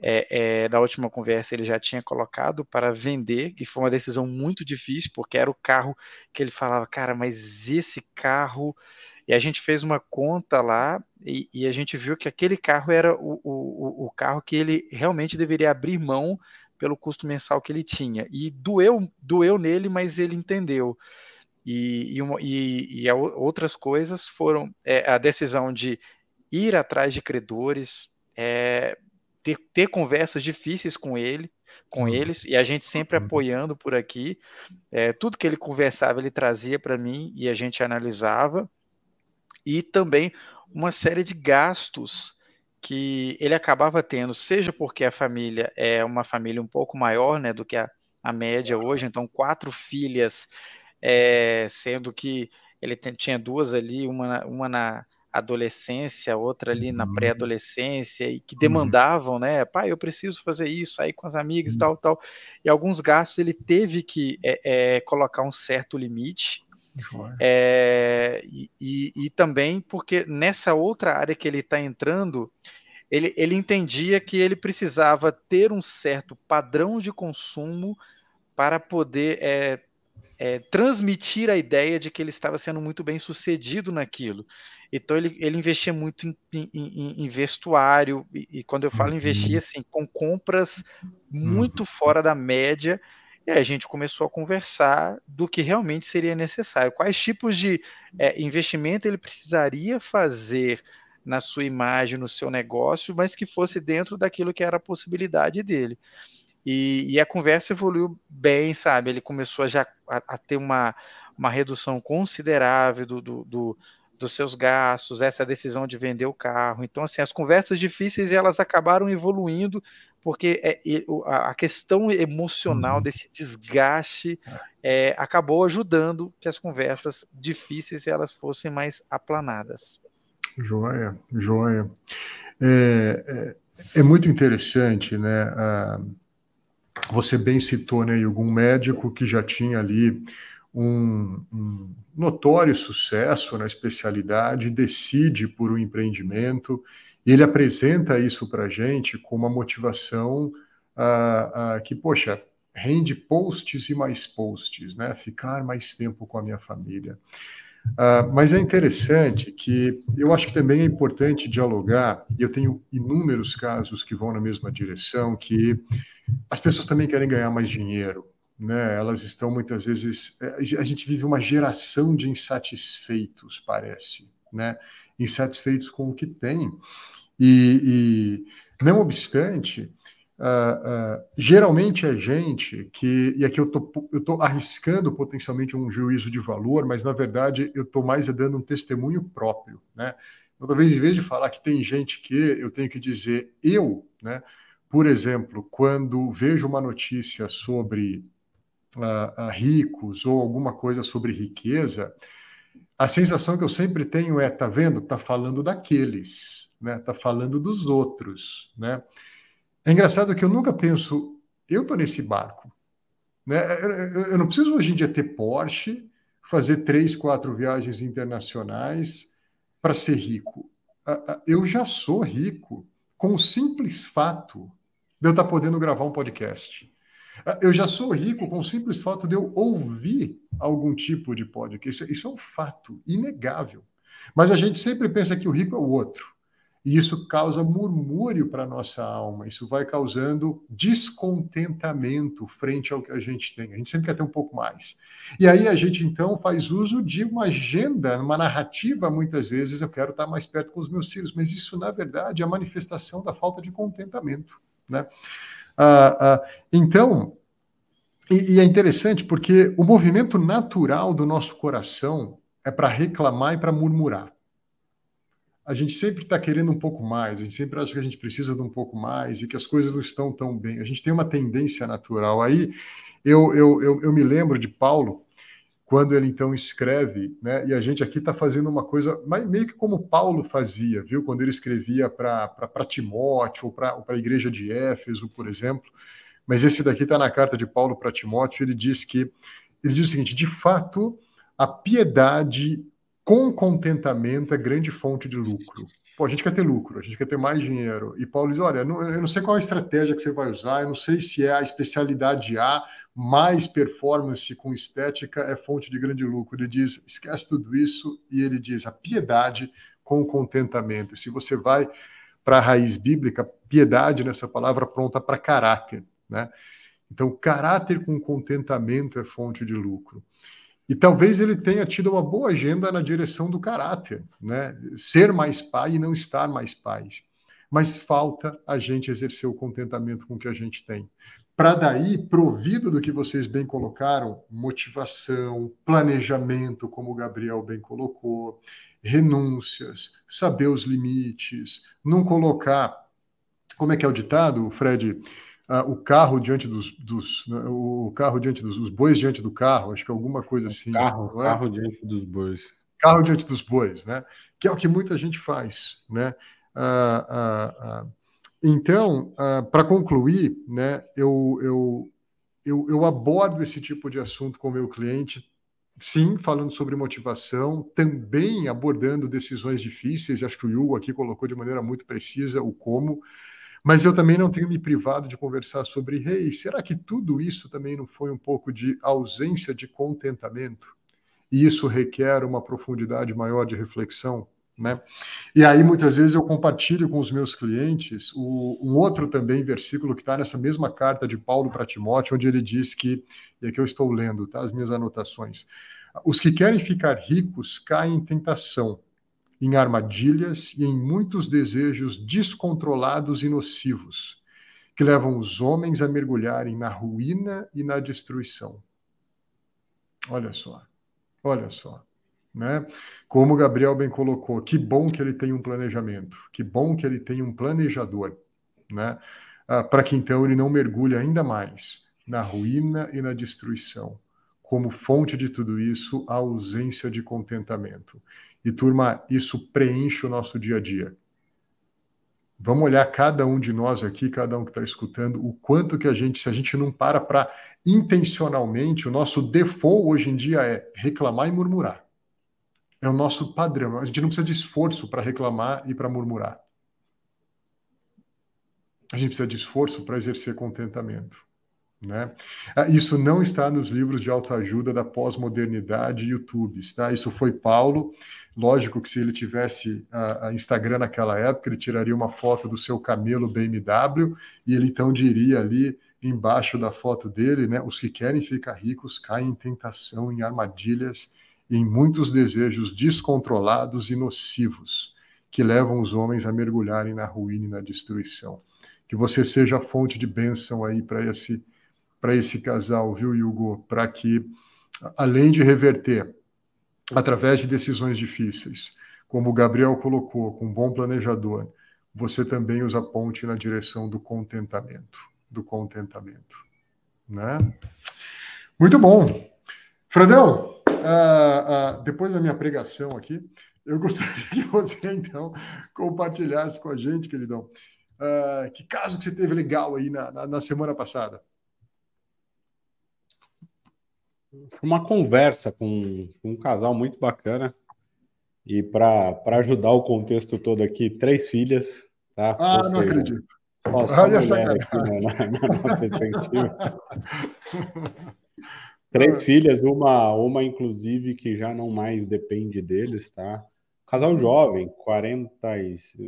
é, é, na última conversa ele já tinha colocado para vender e foi uma decisão muito difícil porque era o carro que ele falava, cara, mas esse carro e a gente fez uma conta lá e, e a gente viu que aquele carro era o, o, o carro que ele realmente deveria abrir mão pelo custo mensal que ele tinha. E doeu, doeu nele, mas ele entendeu. E, e, e, outras coisas foram é, a decisão de ir atrás de credores, é, ter, ter, conversas difíceis com ele, com uhum. eles, e a gente sempre uhum. apoiando por aqui. É, tudo que ele conversava, ele trazia para mim e a gente analisava. E também uma série de gastos que ele acabava tendo, seja porque a família é uma família um pouco maior né, do que a, a média hoje, então quatro filhas, é, sendo que ele tem, tinha duas ali, uma, uma na adolescência, outra ali na uhum. pré-adolescência, e que uhum. demandavam, né, pai, eu preciso fazer isso, sair com as amigas, uhum. tal, tal, e alguns gastos ele teve que é, é, colocar um certo limite, é, e, e, e, também porque nessa outra área que ele está entrando, ele, ele entendia que ele precisava ter um certo padrão de consumo para poder é, é, transmitir a ideia de que ele estava sendo muito bem sucedido naquilo. Então ele, ele investia muito em, em, em vestuário, e, e, quando eu falo uhum. investir, assim, com compras muito uhum. fora da média, e aí a gente começou a conversar do que realmente seria necessário, quais tipos de é, investimento ele precisaria fazer na sua imagem, no seu negócio, mas que fosse dentro daquilo que era a possibilidade dele. E, e a conversa evoluiu bem, sabe? Ele começou já a, a ter uma, uma redução considerável do, do, do dos seus gastos, essa decisão de vender o carro. Então, assim, as conversas difíceis elas acabaram evoluindo porque é, a questão emocional uhum. desse desgaste é, acabou ajudando que as conversas difíceis elas fossem mais aplanadas. Joia, joia. É, é, é muito interessante, né? Você bem citou, né, algum médico que já tinha ali um, um, notório sucesso na especialidade, decide por um empreendimento e ele apresenta isso para a gente com uma motivação uh, uh, que, poxa, rende posts e mais posts, né? Ficar mais tempo com a minha família. Uh, mas é interessante que eu acho que também é importante dialogar, e eu tenho inúmeros casos que vão na mesma direção, que as pessoas também querem ganhar mais dinheiro, né? Elas estão muitas vezes. Eh, a gente vive uma geração de insatisfeitos, parece, né? Insatisfeitos com o que tem. E, e não obstante, uh, uh, geralmente é gente que, e aqui eu estou arriscando potencialmente um juízo de valor, mas na verdade eu estou mais dando um testemunho próprio, né? Então, talvez em vez de falar que tem gente que, eu tenho que dizer eu, né? Por exemplo, quando vejo uma notícia sobre uh, ricos ou alguma coisa sobre riqueza, a sensação que eu sempre tenho é, tá vendo? Tá falando daqueles, né? Tá falando dos outros, né? É engraçado que eu nunca penso, eu tô nesse barco, né? Eu não preciso hoje em dia ter Porsche, fazer três, quatro viagens internacionais para ser rico. Eu já sou rico com o simples fato de eu estar tá podendo gravar um podcast. Eu já sou rico com o simples fato de eu ouvir algum tipo de podcast. Isso, isso é um fato inegável. Mas a gente sempre pensa que o rico é o outro. E isso causa murmúrio para a nossa alma, isso vai causando descontentamento frente ao que a gente tem. A gente sempre quer ter um pouco mais. E aí a gente então faz uso de uma agenda, uma narrativa, muitas vezes, eu quero estar mais perto com os meus filhos, mas isso, na verdade, é a manifestação da falta de contentamento. Né? Ah, ah, então, e, e, é interessante porque o movimento natural do nosso coração é para reclamar e para murmurar. A gente sempre está querendo um pouco mais, a gente sempre acha que a gente precisa de um pouco mais e que as coisas não estão tão bem. A gente tem uma tendência natural. Aí eu, eu, eu, eu me lembro de Paulo, quando ele então escreve, né? E a gente aqui está fazendo uma coisa meio que como Paulo fazia, viu? Quando ele escrevia para Timóteo ou para a igreja de Éfeso, por exemplo. Mas esse daqui está na carta de Paulo para Timóteo. Ele diz que ele diz o seguinte: de fato, a piedade com contentamento é grande fonte de lucro. Pô, a gente quer ter lucro, a gente quer ter mais dinheiro. E Paulo diz: olha, eu não sei qual a estratégia que você vai usar, eu não sei se é a especialidade A, mais performance com estética é fonte de grande lucro. Ele diz: esquece tudo isso, e ele diz: a piedade com contentamento. Se você vai para a raiz bíblica, piedade nessa palavra pronta para caráter, né? Então, caráter com contentamento é fonte de lucro. E talvez ele tenha tido uma boa agenda na direção do caráter, né? Ser mais pai e não estar mais pai. Mas falta a gente exercer o contentamento com o que a gente tem. Para daí, provido do que vocês bem colocaram, motivação, planejamento, como o Gabriel bem colocou, renúncias, saber os limites, não colocar. Como é que é o ditado, Fred? Ah, o carro diante dos, dos né, o carro diante dos os bois diante do carro, acho que alguma coisa assim. Carro, é? carro diante dos bois. Carro diante dos bois, né? Que é o que muita gente faz, né? Ah, ah, então, para concluir, né? Eu, eu, eu, eu abordo esse tipo de assunto com o meu cliente Sim, falando sobre motivação, também abordando decisões difíceis. Acho que o Hugo aqui colocou de maneira muito precisa o como. Mas eu também não tenho me privado de conversar sobre, rei, será que tudo isso também não foi um pouco de ausência de contentamento? E isso requer uma profundidade maior de reflexão, né? E aí muitas vezes eu compartilho com os meus clientes o, um outro também versículo que está nessa mesma carta de Paulo para Timóteo, onde ele diz que, e aqui eu estou lendo, tá? As minhas anotações. Os que querem ficar ricos caem em tentação em armadilhas e em muitos desejos descontrolados e nocivos, que levam os homens a mergulharem na ruína e na destruição. Olha só, olha só. Né? Como Gabriel bem colocou, que bom que ele tem um planejamento, que bom que ele tem um planejador, né? Ah, para que então ele não mergulhe ainda mais na ruína e na destruição. Como fonte de tudo isso, a ausência de contentamento. E, turma, isso preenche o nosso dia a dia. Vamos olhar cada um de nós aqui, cada um que está escutando, o quanto que a gente, se a gente não para para intencionalmente, o nosso default hoje em dia é reclamar e murmurar. É o nosso padrão. A gente não precisa de esforço para reclamar e para murmurar. A gente precisa de esforço para exercer contentamento. Né? Ah, isso não está nos livros de autoajuda da pós-modernidade YouTube. Tá? Isso foi Paulo. Lógico que se ele tivesse a, a, Instagram naquela época, ele tiraria uma foto do seu camelo BMW e ele então diria ali embaixo da foto dele, né? Os que querem ficar ricos caem em tentação, em armadilhas, em muitos desejos descontrolados e nocivos que levam os homens a mergulharem na ruína e na destruição. Que você seja fonte de bênção aí para esse para esse casal, viu, Hugo? Para que, além de reverter através de decisões difíceis, como o Gabriel colocou, com um bom planejador, você também os aponte na direção do contentamento, do contentamento, né? Muito bom. Fredão, uh, uh, depois da minha pregação aqui, eu gostaria que você, então, compartilhasse com a gente, queridão, uh, que caso que você teve legal aí na, na, na semana passada. Uma conversa com, com um casal muito bacana. E para ajudar o contexto todo aqui, três filhas. Tá? Ah, Ou não acredito. Só, só Olha essa na, na, na perspectiva. [laughs] três filhas, uma, uma inclusive que já não mais depende deles, tá? Casal jovem, 40,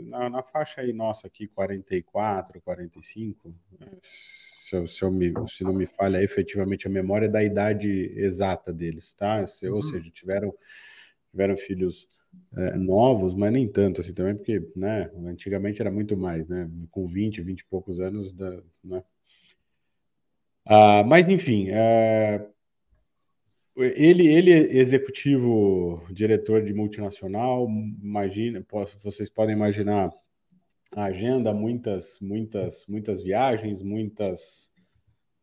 na, na faixa aí nossa aqui, 44, 45 se, eu, se, eu me, se não me falha efetivamente a memória da idade exata deles, tá? Se, uhum. Ou seja, tiveram, tiveram filhos é, novos, mas nem tanto assim também, porque né, antigamente era muito mais, né? Com 20, 20 e poucos anos, da, né? Ah, mas enfim, é, ele, ele é executivo, diretor de multinacional, imagina, vocês podem imaginar a agenda, muitas, muitas, muitas viagens, muitas,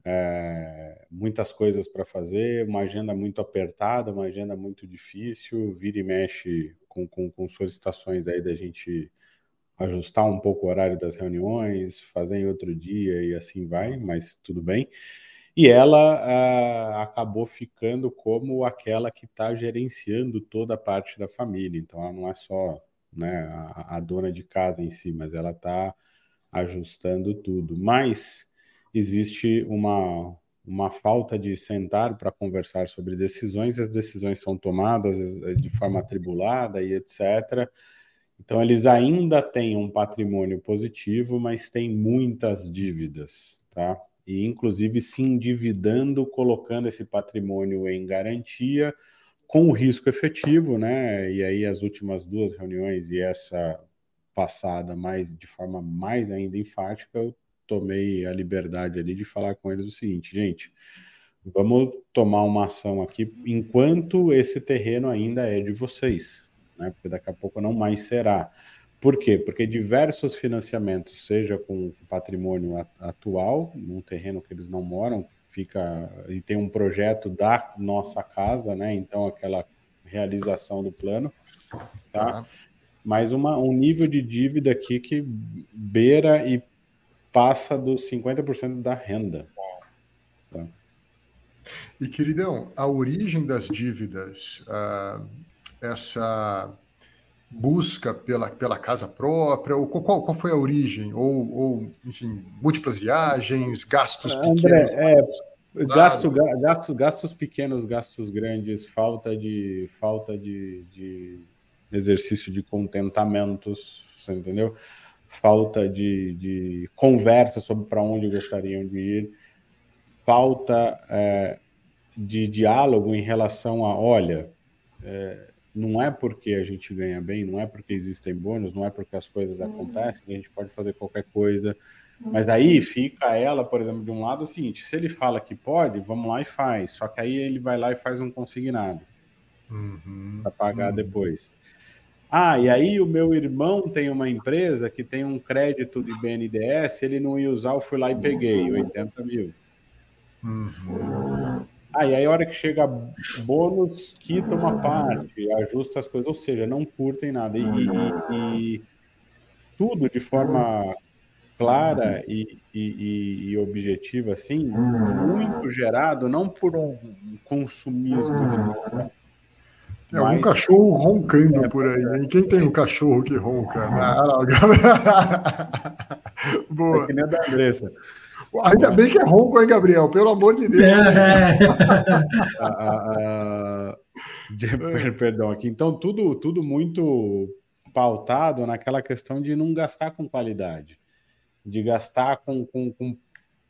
é, muitas coisas para fazer, uma agenda muito apertada, uma agenda muito difícil, vira e mexe com, com, com solicitações aí da gente ajustar um pouco o horário das reuniões, fazer em outro dia e assim vai, mas tudo bem. E ela ah, acabou ficando como aquela que está gerenciando toda a parte da família. Então, ela não é só né, a, a dona de casa em si, mas ela está ajustando tudo. Mas existe uma, uma falta de sentar para conversar sobre decisões, as decisões são tomadas eh, de forma atribulada e etc. Então, eles ainda têm um patrimônio positivo, mas têm muitas dívidas, tá? E, inclusive, se endividando, colocando esse patrimônio em garantia, com o risco efetivo, né? E aí, as últimas duas reuniões e essa passada, mais de forma mais ainda enfática, eu tomei a liberdade ali de falar com eles o seguinte, gente, vamos tomar uma ação aqui enquanto esse terreno ainda é de vocês, né? Porque daqui a pouco não mais será. Por quê? Porque diversos financiamentos, seja com patrimônio atual, num terreno que eles não moram, fica e tem um projeto da nossa casa, né? Então aquela realização do plano, tá? tá. Mas uma, um nível de dívida aqui que beira e passa dos 50% da renda. Tá? E queridão, a origem das dívidas, uh, essa busca pela, pela casa própria? Ou qual, qual foi a origem? Ou, ou enfim, múltiplas viagens, gastos André, pequenos? É, gasto, gasto, gastos pequenos, gastos grandes, falta de falta de, de exercício de contentamentos, você entendeu? Falta de, de conversa sobre para onde gostariam de ir, falta é, de diálogo em relação a, olha, é, não é porque a gente ganha bem, não é porque existem bônus, não é porque as coisas uhum. acontecem, que a gente pode fazer qualquer coisa. Mas aí fica ela, por exemplo, de um lado o seguinte: se ele fala que pode, vamos lá e faz. Só que aí ele vai lá e faz um consignado uhum. para pagar uhum. depois. Ah, e aí o meu irmão tem uma empresa que tem um crédito de BNDES, ele não ia usar, eu fui lá e peguei 80 mil. Uhum. Ah, e aí a hora que chega bônus, quita uma parte, ajusta as coisas, ou seja, não curtem nada. E, e, e tudo de forma clara e, e, objetiva, assim, muito gerado, não por um consumismo. Né? Tem algum cachorro roncando é, por aí, né? Quem tem um cachorro que ronca? Ah, [laughs] não, Boa. É que nem a da Andressa. Ainda bem que é ronco, hein, Gabriel? Pelo amor de Deus. É. perdão aqui. Então, tudo, tudo muito pautado naquela questão de não gastar com qualidade, de gastar com, com, com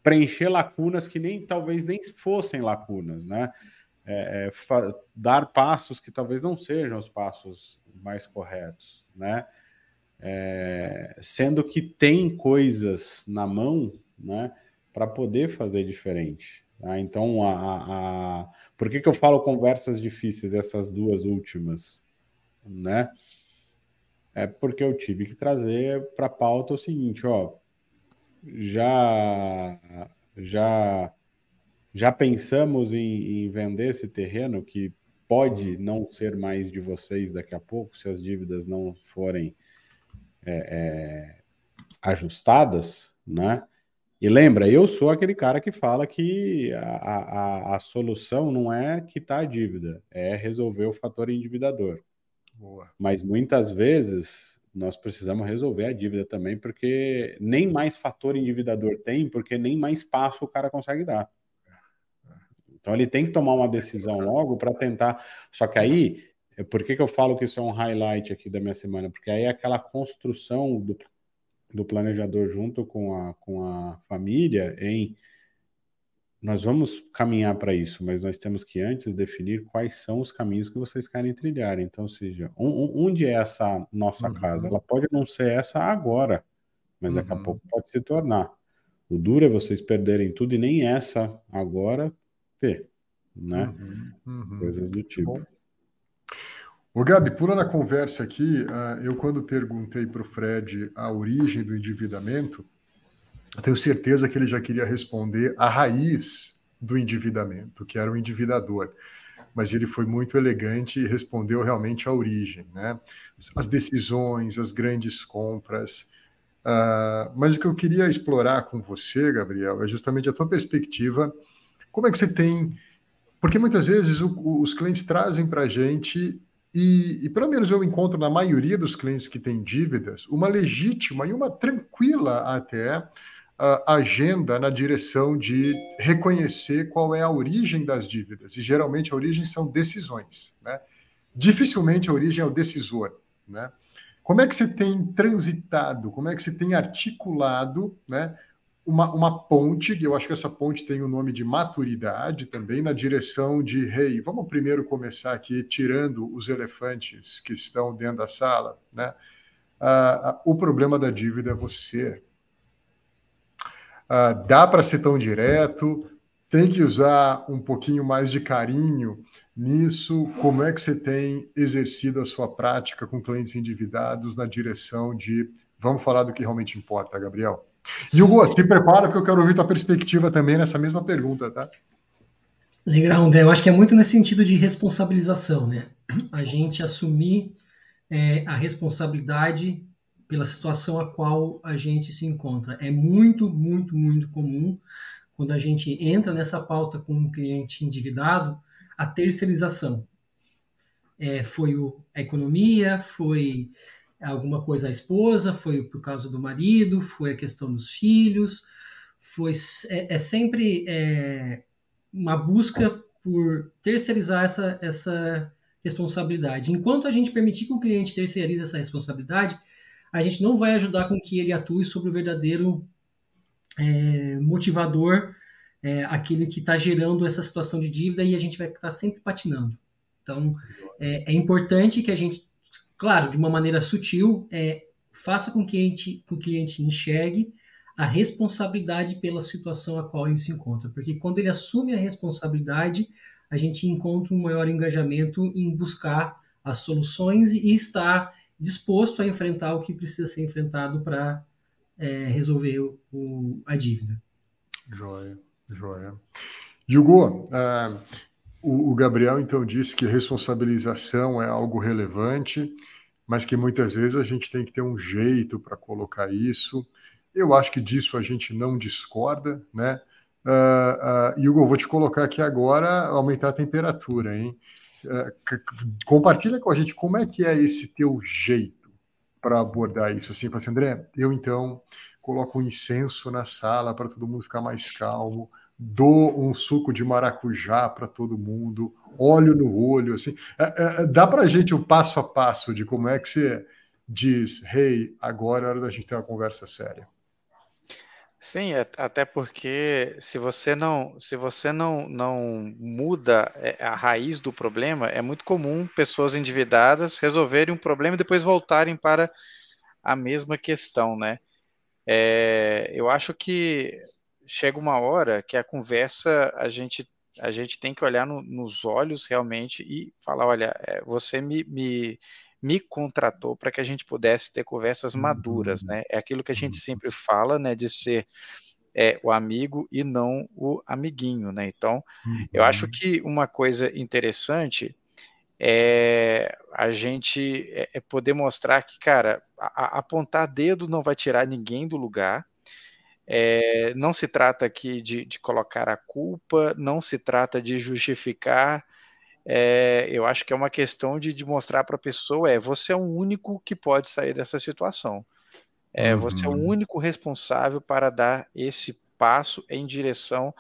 preencher lacunas que nem talvez nem fossem lacunas, né? É, é, dar passos que talvez não sejam os passos mais corretos, né? É, sendo que tem coisas na mão, né? Para poder fazer diferente. Tá? Então, a, a, por que, que eu falo conversas difíceis, essas duas últimas? Né? É porque eu tive que trazer para a pauta o seguinte, ó, já já já pensamos em, em, vender esse terreno que pode não ser mais de vocês daqui a pouco se as dívidas não forem é, é, ajustadas, né? E lembra, eu sou aquele cara que fala que a, a, a solução não é quitar a dívida, é resolver o fator endividador. Boa. Mas muitas vezes nós precisamos resolver a dívida também, porque nem mais fator endividador tem, porque nem mais passo o cara consegue dar. Então ele tem que tomar uma decisão logo para tentar. Só que aí, por que, que eu falo que isso é um highlight aqui da minha semana? Porque aí é aquela construção do do planejador junto com a, com a família em nós vamos caminhar para isso, mas nós temos que antes definir quais são os caminhos que vocês querem trilhar. Então, seja, onde é essa nossa uhum. casa? Ela pode não ser essa agora, mas daqui a uhum. pouco pode se tornar. O duro é vocês perderem tudo e nem essa agora ter, né? Uhum. uhum. Coisas do tipo. Bom. O Gabi, pulando a conversa aqui, uh, eu quando perguntei para o Fred a origem do endividamento, eu tenho certeza que ele já queria responder a raiz do endividamento, que era o endividador. Mas ele foi muito elegante e respondeu realmente a origem, né? As decisões, as grandes compras. Uh, mas o que eu queria explorar com você, Gabriel, é justamente a tua perspectiva como é que você tem. Porque muitas vezes o, os clientes trazem para a gente, e, e, pelo menos eu encontro na maioria dos clientes que têm dívidas, uma legítima e uma tranquila até uh, agenda na direção de reconhecer qual é a origem das dívidas. E geralmente a origem são decisões. Né? Dificilmente a origem é o decisor. Né? Como é que você tem transitado, como é que você tem articulado né, uma, uma ponte, que eu acho que essa ponte tem o nome de maturidade também, na direção de, hey, vamos primeiro começar aqui tirando os elefantes que estão dentro da sala, né? Ah, o problema da dívida é você. Ah, dá para ser tão direto, tem que usar um pouquinho mais de carinho nisso. Como é que você tem exercido a sua prática com clientes endividados na direção de vamos falar do que realmente importa, Gabriel? Hugo, se prepara porque eu quero ouvir tua perspectiva também nessa mesma pergunta, tá? Legal, André. Eu acho que é muito nesse sentido de responsabilização, né? A gente assumir é, a responsabilidade pela situação a qual a gente se encontra. É muito, muito, muito comum quando a gente entra nessa pauta com um cliente endividado, a terceirização. É, foi o, a economia, foi alguma coisa à esposa, foi por causa do marido, foi a questão dos filhos, foi é, é sempre é, uma busca por terceirizar essa, essa responsabilidade. Enquanto a gente permitir que o cliente terceirize essa responsabilidade, a gente não vai ajudar com que ele atue sobre o verdadeiro é, motivador, é, aquele que está gerando essa situação de dívida e a gente vai estar sempre patinando. Então, é, é importante que a gente claro, de uma maneira sutil, é, faça com que, gente, que o cliente enxergue a responsabilidade pela situação a qual ele se encontra. Porque quando ele assume a responsabilidade, a gente encontra um maior engajamento em buscar as soluções e estar disposto a enfrentar o que precisa ser enfrentado para é, resolver o, a dívida. Joia, joia. Hugo, uh, o, o Gabriel então disse que responsabilização é algo relevante, mas que muitas vezes a gente tem que ter um jeito para colocar isso. Eu acho que disso a gente não discorda, né? Uh, uh, Hugo, vou te colocar aqui agora, aumentar a temperatura, hein? Uh, compartilha com a gente como é que é esse teu jeito para abordar isso. Assim, assim, André, eu então coloco um incenso na sala para todo mundo ficar mais calmo dou um suco de maracujá para todo mundo, olho no olho, assim. É, é, é dá para a gente o passo a passo de como é que você diz, hey, agora é hora da gente ter uma conversa séria. Sim, até porque se você não, se você não, não muda é, a raiz do problema, é muito comum pessoas endividadas resolverem um problema e depois voltarem para a mesma questão, né? É, eu acho que chega uma hora que a conversa a gente a gente tem que olhar no, nos olhos realmente e falar, olha, é, você me, me, me contratou para que a gente pudesse ter conversas maduras, uhum. né? É aquilo que a gente uhum. sempre fala, né, de ser é, o amigo e não o amiguinho, né? Então, eu acho uhum. que uma coisa interessante é a gente é, é poder mostrar que, cara, a, a apontar dedo não vai tirar ninguém do lugar, é, não se trata aqui de, de, colocar a culpa, não se trata de justificar. É, eu acho que é uma questão de, de mostrar para a pessoa: é você é o único que pode sair dessa situação. É, uhum. Você é o uhum. único responsável para dar esse passo em direção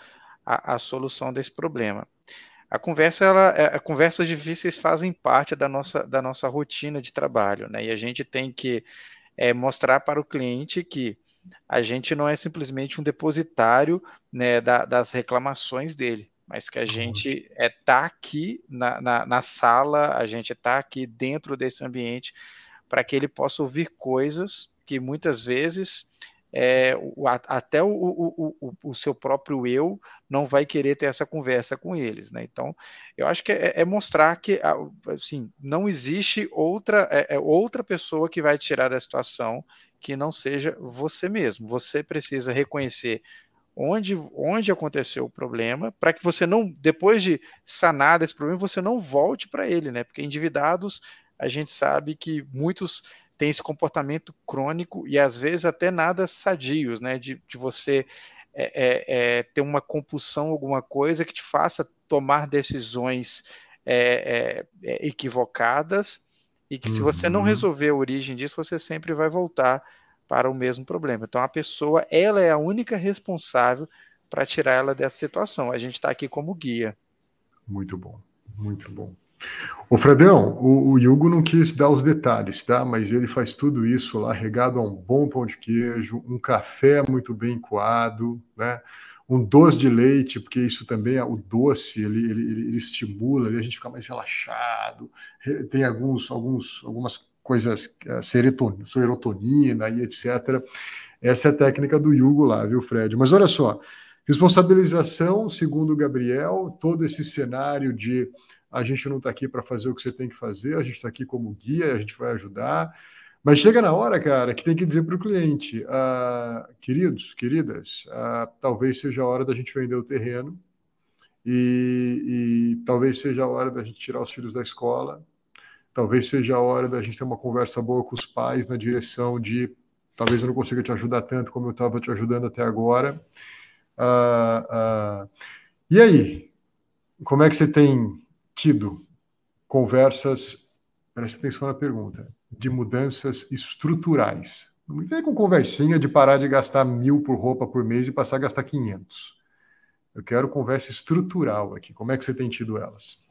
à, à solução desse problema. A conversa, ela, é, a conversas difíceis fazem parte da nossa, da nossa rotina de trabalho, né? E a gente tem que é, mostrar para o cliente que a gente não é simplesmente um depositário né, da, das reclamações dele, mas que a gente está é, tá aqui na, na, na, sala, a gente está aqui dentro desse ambiente para que ele possa ouvir coisas que muitas vezes é, o, até o, o, o, o, seu próprio eu não vai querer ter essa conversa com eles, né? Então, eu acho que é, é mostrar que assim, não existe outra, é, é outra pessoa que vai tirar da situação que não seja você mesmo. Você precisa reconhecer onde, onde aconteceu o problema, para que você não, depois de sanar desse problema, você não volte para ele, né? Porque endividados, a gente sabe que muitos têm esse comportamento crônico e às vezes até nada sadios, né? De, de você é, é, é, ter uma compulsão, alguma coisa que te faça tomar decisões é, é, equivocadas e que, uhum. se você não resolver a origem disso, você sempre vai voltar para o mesmo problema. Então, a pessoa, ela é a única responsável para tirar ela dessa situação. A gente está aqui como guia. Muito bom, muito bom. O Fredão, o, o Hugo não quis dar os detalhes, tá? Mas ele faz tudo isso lá regado a um bom pão de queijo, um café muito bem coado, né? Um doce de leite, porque isso também é o doce, ele, ele, ele estimula, ali a gente fica mais relaxado. Tem alguns, alguns, algumas coisas, eh, serotonina, e etc. Essa é a técnica do Hugo lá, viu, Fred? Mas olha só, responsabilização, segundo o Gabriel, todo esse cenário de a gente não está aqui para fazer o que você tem que fazer, a gente está aqui como guia, a gente vai ajudar. Mas chega na hora, cara, que tem que dizer para o cliente, ah, queridos, queridas, ah, talvez seja a hora da gente vender o terreno e, e, talvez seja a hora da gente tirar os filhos da escola, talvez seja a hora da gente ter uma conversa boa com os pais na direção de talvez eu não consiga te ajudar tanto como eu estava te ajudando até agora. Ah, e aí, como é que você tem tido conversas, preste atenção na pergunta, de mudanças estruturais. Não me vem com conversinha de parar de gastar mil por roupa por mês e passar a gastar 500. Eu quero conversa estrutural aqui. Como é que você tem tido elas?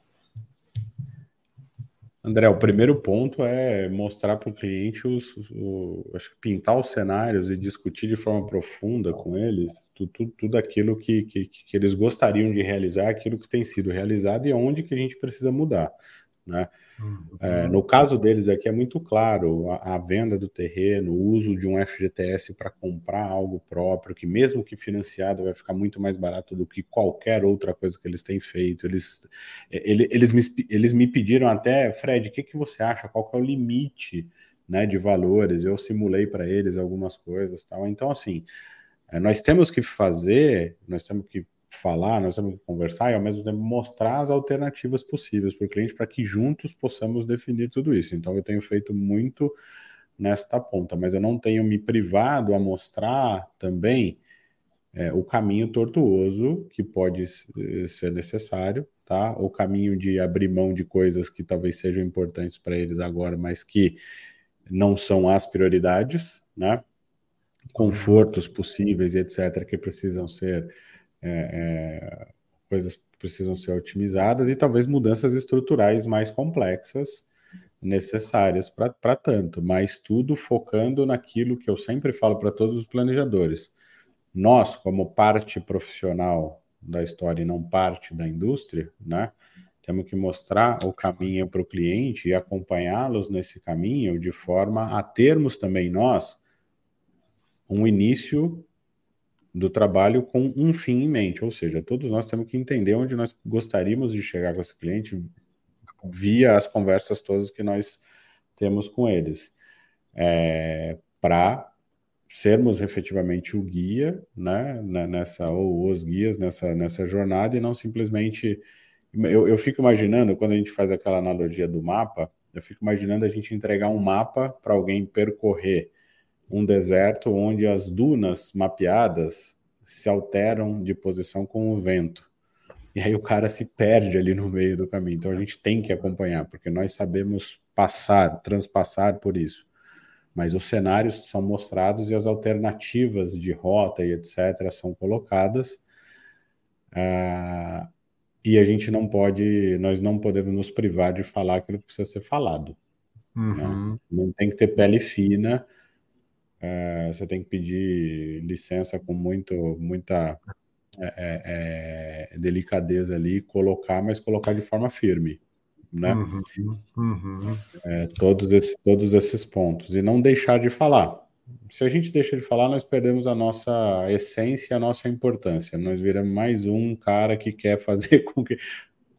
André, o primeiro ponto é mostrar para o cliente os, acho que pintar os cenários e discutir de forma profunda com eles tudo, tudo, tudo aquilo que, que, que, eles gostariam de realizar, aquilo que tem sido realizado e onde que a gente precisa mudar. Né? Uhum. É, no caso deles aqui é muito claro a, a, venda do terreno, o uso de um FGTS para comprar algo próprio, que mesmo que financiado vai ficar muito mais barato do que qualquer outra coisa que eles têm feito. Eles, ele, eles, me, eles me pediram até, Fred, o que, que você acha? Qual é o limite né, de valores? Eu simulei para eles algumas coisas tal. Então, assim, é, nós temos que fazer, nós temos que falar, nós temos que conversar e ao mesmo tempo mostrar as alternativas possíveis para o cliente para que juntos possamos definir tudo isso. Então eu tenho feito muito nesta ponta, mas eu não tenho me privado a mostrar também é, o caminho tortuoso que pode ser necessário, tá? O caminho de abrir mão de coisas que talvez sejam importantes para eles agora, mas que não são as prioridades, né? Confortos possíveis e etc., que precisam ser é, é, coisas precisam ser otimizadas e talvez mudanças estruturais mais complexas necessárias para tanto, mas tudo focando naquilo que eu sempre falo para todos os planejadores. Nós, como parte profissional da história e não parte da indústria, né, temos que mostrar o caminho para o cliente e acompanhá-los nesse caminho de forma a termos também nós um início do trabalho com um fim em mente, ou seja, todos nós temos que entender onde nós gostaríamos de chegar com esse cliente via as conversas todas que nós temos com eles, é, para sermos efetivamente o guia, né, nessa ou os guias nessa nessa jornada e não simplesmente eu, eu fico imaginando quando a gente faz aquela analogia do mapa, eu fico imaginando a gente entregar um mapa para alguém percorrer um deserto onde as dunas mapeadas se alteram de posição com o vento. E aí o cara se perde ali no meio do caminho. Então a gente tem que acompanhar, porque nós sabemos passar, transpassar por isso. Mas os cenários são mostrados e as alternativas de rota e etc. são colocadas. Uh, e a gente não pode, nós não podemos nos privar de falar aquilo que precisa ser falado. Uhum. Né? Não tem que ter pele fina é, você tem que pedir licença com muito, muita é, é, é, delicadeza ali, colocar, mas colocar de forma firme, né? Uhum, uhum. É, todos, esses, todos esses pontos e não deixar de falar. Se a gente deixa de falar, nós perdemos a nossa essência, a nossa importância. Nós viramos mais um cara que quer fazer [laughs] com que,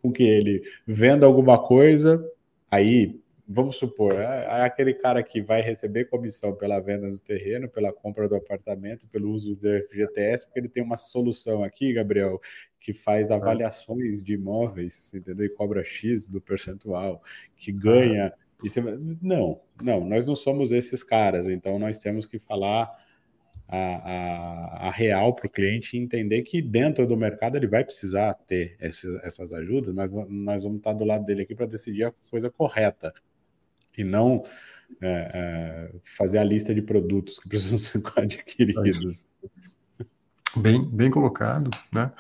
com que ele venda alguma coisa, aí vamos supor, aquele cara que vai receber comissão pela venda do terreno, pela compra do apartamento, pelo uso do FGTS, porque ele tem uma solução aqui, Gabriel, que faz avaliações de imóveis, entendeu? E cobra X do percentual, que ganha. Você... Não, não, nós não somos esses caras, então nós temos que falar a, a, a real para o cliente entender que dentro do mercado ele vai precisar ter esses, essas ajudas, mas nós vamos estar do lado dele aqui para decidir a coisa correta e não é, é, fazer a lista de produtos que [laughs] precisam ser adquiridos. Bem, bem colocado, né?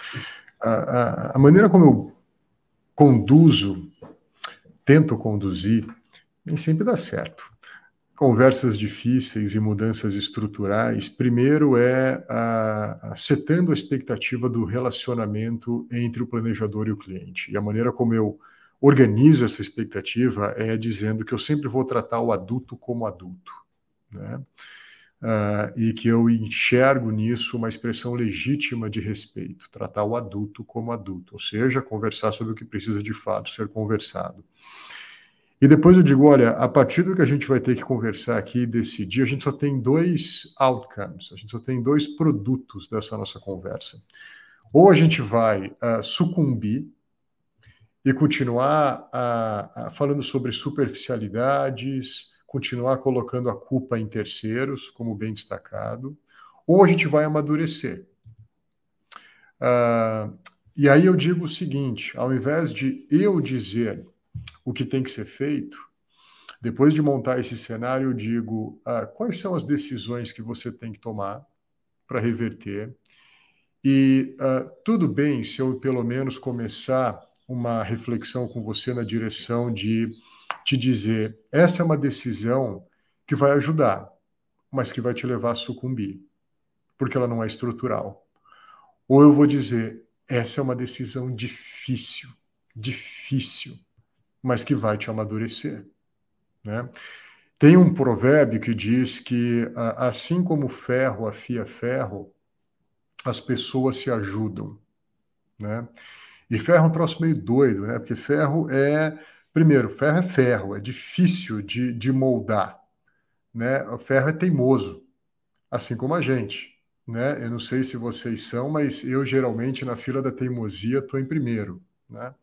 A, a, a maneira como eu conduzo, tento conduzir, nem sempre dá certo conversas difíceis e mudanças estruturais, primeiro é a, a, setando a expectativa do relacionamento entre o planejador e o cliente. E a maneira como eu organizo essa expectativa é dizendo que eu sempre vou tratar o adulto como adulto. Né? Uh, e que eu enxergo nisso uma expressão legítima de respeito, tratar o adulto como adulto, ou seja, conversar sobre o que precisa de fato ser conversado. E depois eu digo, olha, a partir do que a gente vai ter que conversar aqui e decidir, a gente só tem dois outcomes, a gente só tem dois produtos dessa nossa conversa. Ou a gente vai uh, sucumbir e continuar uh, uh, falando sobre superficialidades, continuar colocando a culpa em terceiros, como bem destacado, ou a gente vai amadurecer. e aí eu digo o seguinte: ao invés de eu dizer o que tem que ser feito, depois de montar esse cenário, eu digo ah, quais são as decisões que você tem que tomar para reverter. E ah, tudo bem se eu, pelo menos, começar uma reflexão com você na direção de te dizer: essa é uma decisão que vai ajudar, mas que vai te levar a sucumbir, porque ela não é estrutural. Ou eu vou dizer: essa é uma decisão difícil, difícil, mas que vai te amadurecer. Né? Tem um provérbio que diz que, assim como ferro afia ferro, as pessoas se ajudam. Né? E ferro é um troço meio doido, né? porque ferro é. Primeiro, ferro é ferro, é difícil de, de moldar. Né? O ferro é teimoso, assim como a gente. Né? Eu não sei se vocês são, mas eu geralmente na fila da teimosia estou em primeiro. Né?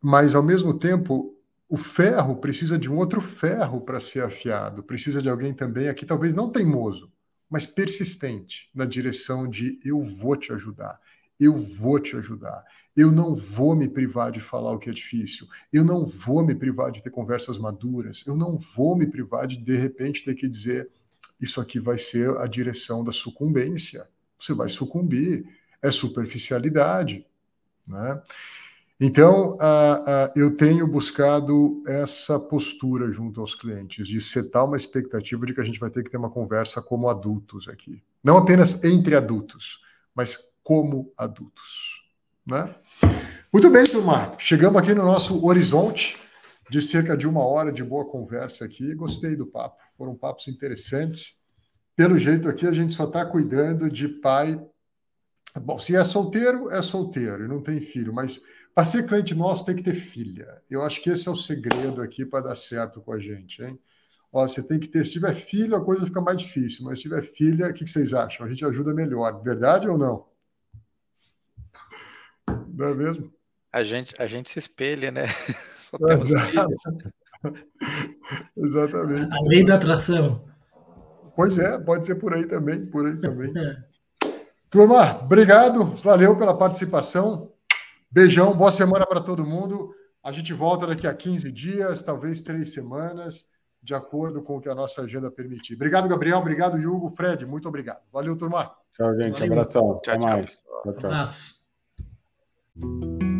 Mas, ao mesmo tempo, o ferro precisa de um outro ferro para ser afiado, precisa de alguém também aqui, talvez não teimoso, mas persistente, na direção de eu vou te ajudar, eu vou te ajudar, eu não vou me privar de falar o que é difícil, eu não vou me privar de ter conversas maduras, eu não vou me privar de, de repente, ter que dizer: isso aqui vai ser a direção da sucumbência, você vai sucumbir, é superficialidade. Né? Então, uh, uh, eu tenho buscado essa postura junto aos clientes, de setar uma expectativa de que a gente vai ter que ter uma conversa como adultos aqui. Não apenas entre adultos, mas como adultos. Né? Muito bem, turma. Chegamos aqui no nosso horizonte de cerca de uma hora de boa conversa aqui. Gostei do papo. Foram papos interessantes. Pelo jeito aqui, a gente só está cuidando de pai. Bom, se é solteiro, é solteiro e não tem filho, mas para ser cliente nosso, tem que ter filha. Eu acho que esse é o segredo aqui para dar certo com a gente, hein? Ó, você tem que ter, se tiver filho, a coisa fica mais difícil, mas se tiver filha, o que vocês acham? A gente ajuda melhor, verdade ou não? Não é mesmo? A gente, a gente se espelha, né? [laughs] Só temos [laughs] Exatamente. A lei da atração. Pois é, pode ser por aí também, por aí também. Turma, obrigado, valeu pela participação. Beijão, boa semana para todo mundo. A gente volta daqui a 15 dias, talvez três semanas, de acordo com o que a nossa agenda permitir. Obrigado, Gabriel. Obrigado, Hugo. Fred, muito obrigado. Valeu, turma. Tchau, gente. Valeu. Abração. Até mais. Tchau, tchau. Abraço. Música